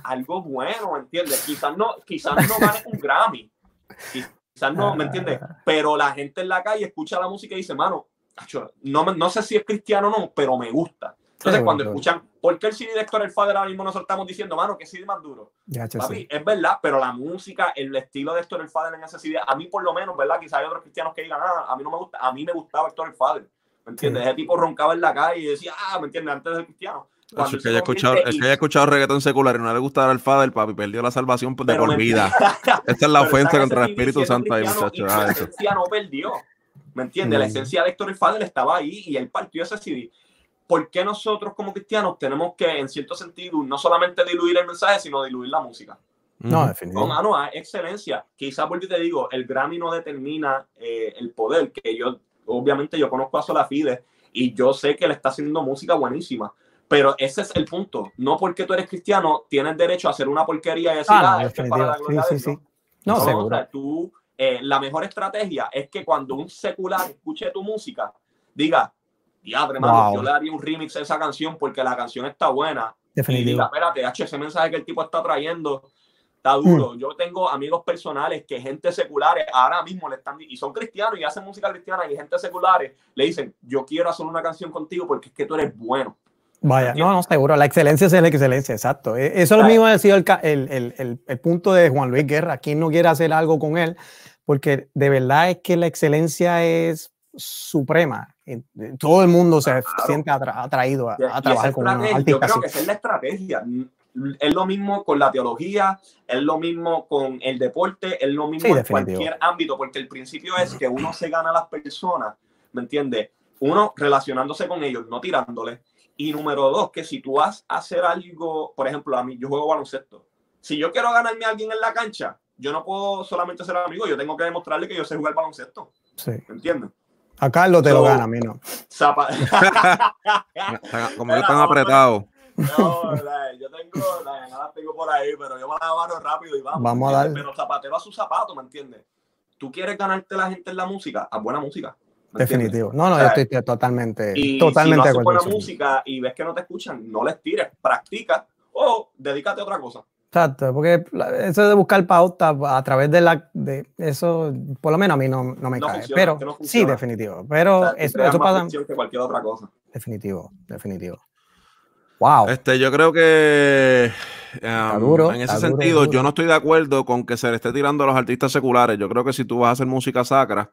[SPEAKER 2] algo bueno, ¿entiendes? Quizás no, quizás no gane un Grammy, quizás no, ¿me entiendes? Pero la gente en la calle escucha la música y dice, mano, no, no sé si es cristiano o no, pero me gusta. Entonces, cuando escuchan, ¿por qué el CD de Héctor el Father ahora mismo nosotros estamos diciendo, mano, que CD más duro? Papi, es verdad, pero la música, el estilo de Héctor el Father en ese CD, a mí por lo menos, ¿verdad? Quizá hay otros cristianos que digan, ah, a mí no me gusta, a mí me gustaba Héctor el Father. ¿Me entiendes? Ese tipo roncaba en la calle y decía, ah, ¿me entiendes? Antes del cristiano.
[SPEAKER 1] Es que, haya escuchado, es que haya escuchado reggaetón secular y no le gustaba el Father, papi, perdió la salvación de por vida. Esta es la ofensa contra el Espíritu Santo ahí, muchachos.
[SPEAKER 2] La ah, esencia no perdió. ¿Me entiendes? La mm. esencia de Héctor el Father estaba ahí y él partió ese CD. ¿por qué nosotros como cristianos tenemos que, en cierto sentido, no solamente diluir el mensaje, sino diluir la música?
[SPEAKER 3] No, definitivamente.
[SPEAKER 2] No, mano, excelencia. Quizás porque te digo, el Grammy no determina eh, el poder, que yo, obviamente, yo conozco a Solafide y yo sé que le está haciendo música buenísima. Pero ese es el punto. No porque tú eres cristiano, tienes derecho a hacer una porquería y decir, ah, es para la gloria sí, sí, sí.
[SPEAKER 3] No, seguro.
[SPEAKER 2] tú, eh, la mejor estrategia es que cuando un secular escuche tu música, diga, diadre, yo le daría un remix a esa canción porque la canción está buena.
[SPEAKER 3] Definitivo. Y diga,
[SPEAKER 2] espérate, ese mensaje que el tipo está trayendo está duro. Mm. Yo tengo amigos personales que gente seculares ahora mismo le están y son cristianos y hacen música cristiana y gente seculares le dicen, yo quiero hacer una canción contigo porque es que tú eres bueno.
[SPEAKER 3] Vaya, no, no, seguro, la excelencia es la excelencia, exacto. E, eso es lo mismo ha sido el, el, el, el, punto de Juan Luis Guerra. ¿Quién no quiere hacer algo con él? Porque de verdad es que la excelencia es suprema. Todo el mundo se siente atraído a, trabajar con un artista.
[SPEAKER 2] Yo creo que esa es la estrategia. Es lo mismo con la teología, es lo mismo con el deporte, es lo mismo en cualquier ámbito, porque el principio es que uno se gana a las personas, ¿me entiendes? Uno relacionándose con ellos, no tirándoles. Y número dos, que si tú vas a hacer algo, por ejemplo, a mí, yo juego baloncesto. Si yo quiero ganarme a alguien en la cancha, yo no puedo solamente ser amigo, yo tengo que demostrarle que yo sé jugar baloncesto.
[SPEAKER 3] Sí.
[SPEAKER 2] ¿Me entiendes?
[SPEAKER 3] A Carlos te lo gana, a mí no.
[SPEAKER 1] Como yo están apretado.
[SPEAKER 2] No, yo tengo, la, tengo por ahí, pero yo me la agarro rápido y vamos.
[SPEAKER 3] Vamos a dar.
[SPEAKER 2] Pero zapatero a su zapato, ¿me entiendes? Tú quieres ganarte la gente en la música, a buena música.
[SPEAKER 3] Definitivo. No, no, yo estoy totalmente, y totalmente
[SPEAKER 2] si no buena música y ves que no te escuchan, no les tires, practica o dedícate a otra cosa.
[SPEAKER 3] Exacto, porque eso de buscar pauta a través de la de eso, por lo menos a mí no, no me cae. pero sí, definitivo. Pero eso, pasa.
[SPEAKER 2] Que cualquier otra cosa.
[SPEAKER 3] Definitivo, definitivo. Wow.
[SPEAKER 1] Este, yo creo que um, en ese sentido, yo no estoy de acuerdo con que se le esté tirando a los artistas seculares. Yo creo que si tú vas a hacer música sacra,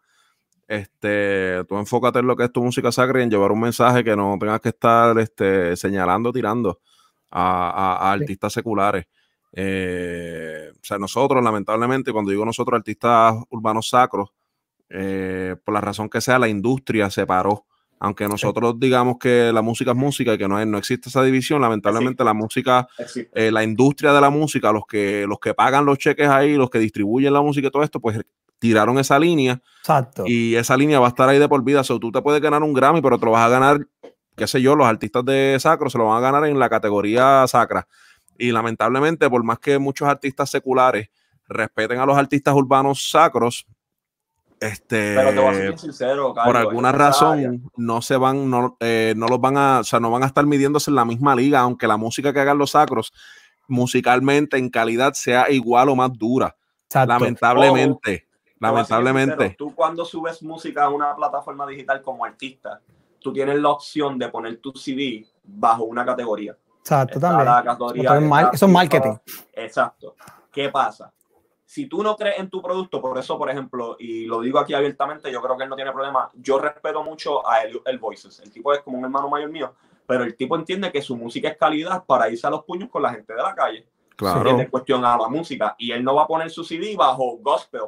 [SPEAKER 1] este, tú enfócate en lo que es tu música sacra y en llevar un mensaje que no tengas que estar este, señalando, tirando a, artistas seculares. Eh, o sea, nosotros, lamentablemente, cuando digo nosotros, artistas urbanos sacros, eh, por la razón que sea, la industria se paró. Aunque nosotros digamos que la música es música y que no, no existe esa división, lamentablemente la música, eh, la industria de la música, los que, los que pagan los cheques ahí, los que distribuyen la música y todo esto, pues tiraron esa línea.
[SPEAKER 3] Exacto.
[SPEAKER 1] Y esa línea va a estar ahí de por vida. O sea, tú te puedes ganar un Grammy, pero te lo vas a ganar, qué sé yo, los artistas de sacro se lo van a ganar en la categoría sacra. Y lamentablemente, por más que muchos artistas seculares respeten a los artistas urbanos sacros, este, por alguna razón no se van, no, eh, no los van a, o sea, no van a estar midiéndose en la misma liga, aunque la música que hagan los sacros musicalmente en calidad sea igual o más dura. Lamentablemente. Lamentablemente.
[SPEAKER 2] tú cuando subes música a una plataforma digital como artista, tú tienes la opción de poner tu CD bajo una categoría.
[SPEAKER 3] Exacto, también. eso es marketing.
[SPEAKER 2] Exacto. ¿Qué pasa? Si tú no crees en tu producto, por eso, por ejemplo, y lo digo aquí abiertamente, yo creo que él no tiene problema. Yo respeto mucho a el, el Voices. El tipo es como un hermano mayor mío, pero el tipo entiende que su música es calidad para irse a los puños con la gente de la calle.
[SPEAKER 1] Claro.
[SPEAKER 2] Es cuestión a la música. Y él no va a poner su CD bajo gospel.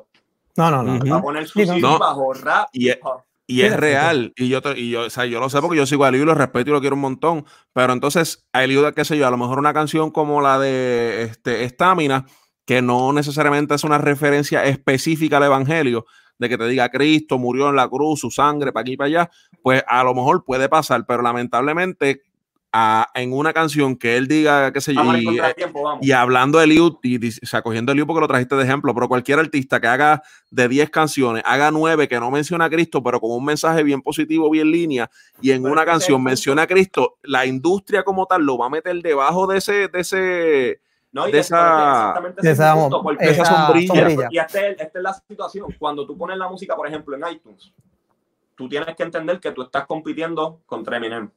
[SPEAKER 3] No, no, no.
[SPEAKER 2] Va a poner su CD bajo rap.
[SPEAKER 1] Y es, y es real. Y yo, y yo, o sea, yo lo sé porque yo sigo a Eliud y lo respeto y lo quiero un montón. Pero entonces, a Eliud, qué sé yo, a lo mejor una canción como la de este, Estamina, que no necesariamente es una referencia específica al Evangelio, de que te diga Cristo murió en la cruz, su sangre, para aquí y para allá, pues a lo mejor puede pasar, pero lamentablemente en una canción que él diga, qué sé yo, y, hablando de Liu, y, o sea, cogiendo Liu porque lo trajiste de ejemplo, pero cualquier artista que haga de 10 canciones, haga 9 que no menciona a Cristo, pero con un mensaje bien positivo, bien línea, y en una canción menciona a Cristo, la industria como tal lo va a meter debajo de ese, de ese,
[SPEAKER 2] no, de, esa,
[SPEAKER 3] de esa, sombrilla.
[SPEAKER 2] Y esta es, esta es la situación. Cuando tú pones la música, por ejemplo, en iTunes, tú tienes que entender que tú estás compitiendo contra Eminem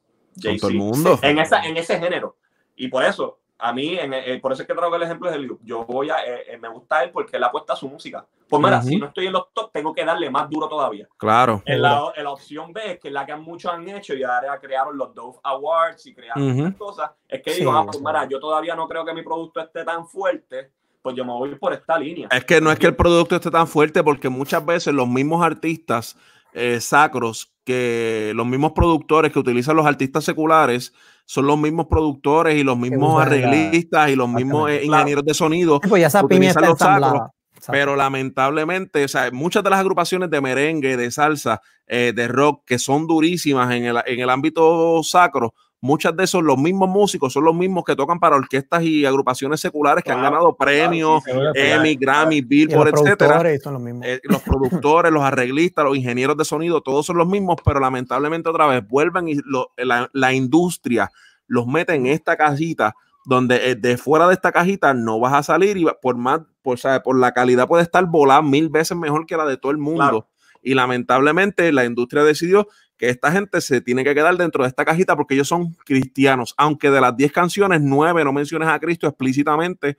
[SPEAKER 1] todo el mundo.
[SPEAKER 2] En, esa, en ese género. Y por eso, a mí, en, eh, por eso es que traigo el ejemplo de Yo voy a, eh, eh, me gusta él porque él apuesta a su música. Pues mira, si no estoy en los top, tengo que darle más duro todavía.
[SPEAKER 1] Claro.
[SPEAKER 2] En la, en la opción B, que es la que muchos han hecho, y ahora crearon los Dove Awards y crearon uh cosas, es que digo, ah, pues mira, yo todavía no creo que mi producto esté tan fuerte, pues yo me voy por esta línea.
[SPEAKER 1] Es que no es que el producto esté tan fuerte, porque muchas veces los mismos artistas sacros que los mismos productores que utilizan los artistas seculares son los mismos productores y los mismos arreglistas y los mismos eh, ingenieros de sonido
[SPEAKER 3] pues ya que utilizan los sacros.
[SPEAKER 1] Pero lamentablemente, o sea, muchas de las agrupaciones de merengue, de salsa, eh, de rock, que son durísimas en el, en el ámbito sacro, muchas de esos, los mismos músicos, son los mismos que tocan para orquestas y agrupaciones seculares que han ganado premios, Emmy, Grammy, Billboard, etcétera. Los, eh, los productores, los arreglistas, los ingenieros de sonido, todos son los mismos, pero lamentablemente otra vez vuelven y la, industria los mete en esta cajita donde eh, de fuera de esta cajita no vas a salir y por más, por, por la calidad puede estar volada mil veces mejor que la de todo el mundo. Y lamentablemente la industria decidió que esta gente se tiene que quedar dentro de esta cajita porque ellos son cristianos, aunque de las 10 canciones, 9 no menciones a Cristo explícitamente.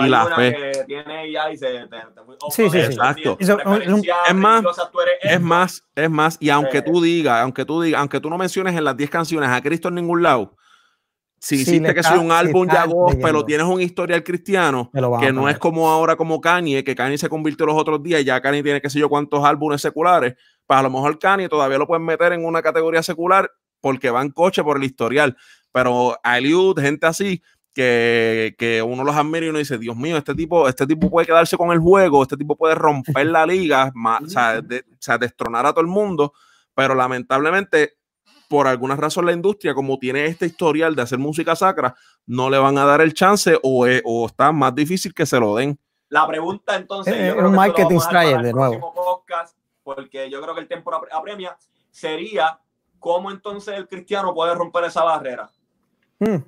[SPEAKER 1] y la fe.
[SPEAKER 3] sí, sí,
[SPEAKER 1] exacto. es más, es más, es más, y aunque tú digas, aunque tú digas, aunque tú no menciones en las 10 canciones a Cristo en ningún lado, si hiciste que soy un álbum ya vos, pero tienes un historial cristiano que no es como ahora como Kanye, que Kanye se convirtió los otros días y ya Kanye tiene que sé yo cuántos álbumes seculares, pues a lo mejor Kanye todavía lo pueden meter en una categoría secular porque va en coche por el historial, pero a Eliud, gente así, que, que, uno los admira y uno dice, Dios mío, este tipo, este tipo puede quedarse con el juego, este tipo puede romper la liga, o, sea, o sea, destronar a todo el mundo, pero lamentablemente por alguna razón la industria, como tiene este historial de hacer música sacra, no le van a dar el chance o, o está más difícil que se lo den.
[SPEAKER 2] La pregunta entonces...
[SPEAKER 3] Es un marketing strategy de nuevo.
[SPEAKER 2] Podcast, porque yo creo que el tiempo apremia, sería cómo entonces el cristiano puede romper esa barrera. Hmm.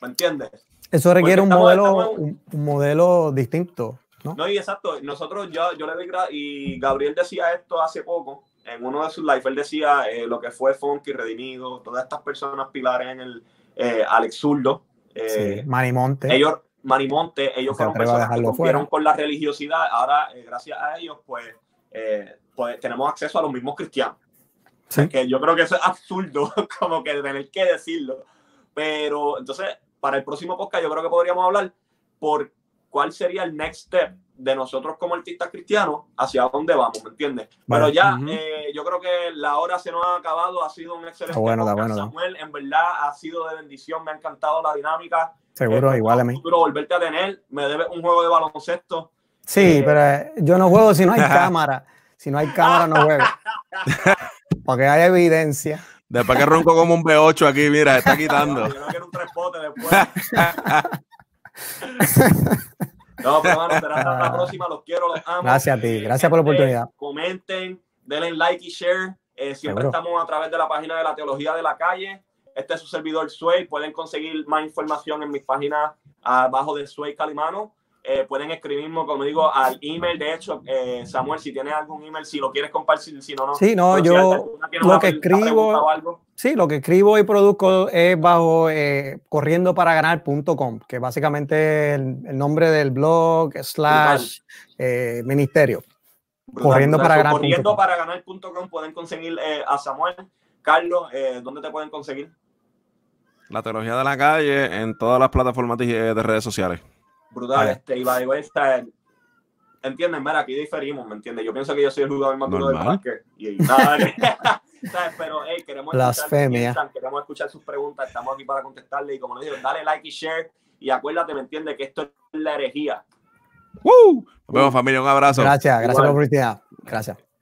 [SPEAKER 2] ¿Me entiendes?
[SPEAKER 3] Eso requiere un modelo, un, modelo distinto. ¿no?
[SPEAKER 2] no, y exacto. Nosotros, yo, yo le doy y Gabriel decía esto hace poco, en uno de sus lives, él decía eh, lo que fue Funky, Redimido, todas estas personas pilares en el eh, Alex Zurdo.
[SPEAKER 3] Eh, Marimonte.
[SPEAKER 2] Ellos, Marimonte, ellos fueron personas que rompieron con la religiosidad. Ahora, eh, gracias a ellos, pues, pues tenemos acceso a los mismos cristianos. Que yo creo que eso es absurdo, como que tener que decirlo. Pero entonces, para el próximo podcast, yo creo que podríamos hablar por cuál sería el next step de nosotros como artistas cristianos hacia dónde vamos, ¿me entiendes? Pero ya, eh, yo creo que la hora se nos ha acabado, ha sido un excelente
[SPEAKER 3] bueno, bueno,
[SPEAKER 2] Samuel, en verdad ha sido de bendición, me ha encantado la dinámica.
[SPEAKER 3] Seguro, eh, igual a mí.
[SPEAKER 2] volverte a tener, me debe un juego de baloncesto.
[SPEAKER 3] Sí, eh, pero yo no juego si no hay cámara. Si no hay cámara, no juego. Porque hay evidencia.
[SPEAKER 1] Después que ronco como un B8 aquí, mira, está quitando.
[SPEAKER 2] yo no quiero un tres después. No, pero bueno, será hasta la próxima. Los quiero, los amo.
[SPEAKER 3] Gracias a ti, gracias por la oportunidad.
[SPEAKER 2] comenten, denle like y share. Eh, siempre estamos a través de la página de la Teología de la Calle. Este es su servidor Sway. Pueden conseguir más información en mis páginas abajo de Sway Calimano. Eh, pueden escribirme, como digo, al email. De hecho, eh, Samuel, si tienes algún email, si lo quieres compartir, si no, no.
[SPEAKER 3] Sí, no, yo lo que escribo, sí, lo que escribo y produzco es bajo eh, corriendoparaganar.com, que básicamente el, el nombre del blog slash eh, ministerio.
[SPEAKER 2] Corriendo para ganar. Corriendo para ganar.com pueden conseguir a Samuel. Carlos, ¿dónde te pueden conseguir?
[SPEAKER 1] La teología de la calle en todas las plataformas de redes sociales
[SPEAKER 2] brutal. Este, y va de estar. ¿Entiendes? Mira, aquí diferimos, ¿me entiendes? Yo pienso que yo soy el jugador más duro del parque. Y, nada, ¿sabes? Pero, hey, queremos escuchar, queremos escuchar sus preguntas, estamos aquí para contestarle. Y como les digo, dale like y share. Y acuérdate, ¿me entiendes? Que esto es la herejía.
[SPEAKER 1] ¡Woo! Nos vemos, familia. Un abrazo.
[SPEAKER 3] Gracias, gracias por la oportunidad. Gracias.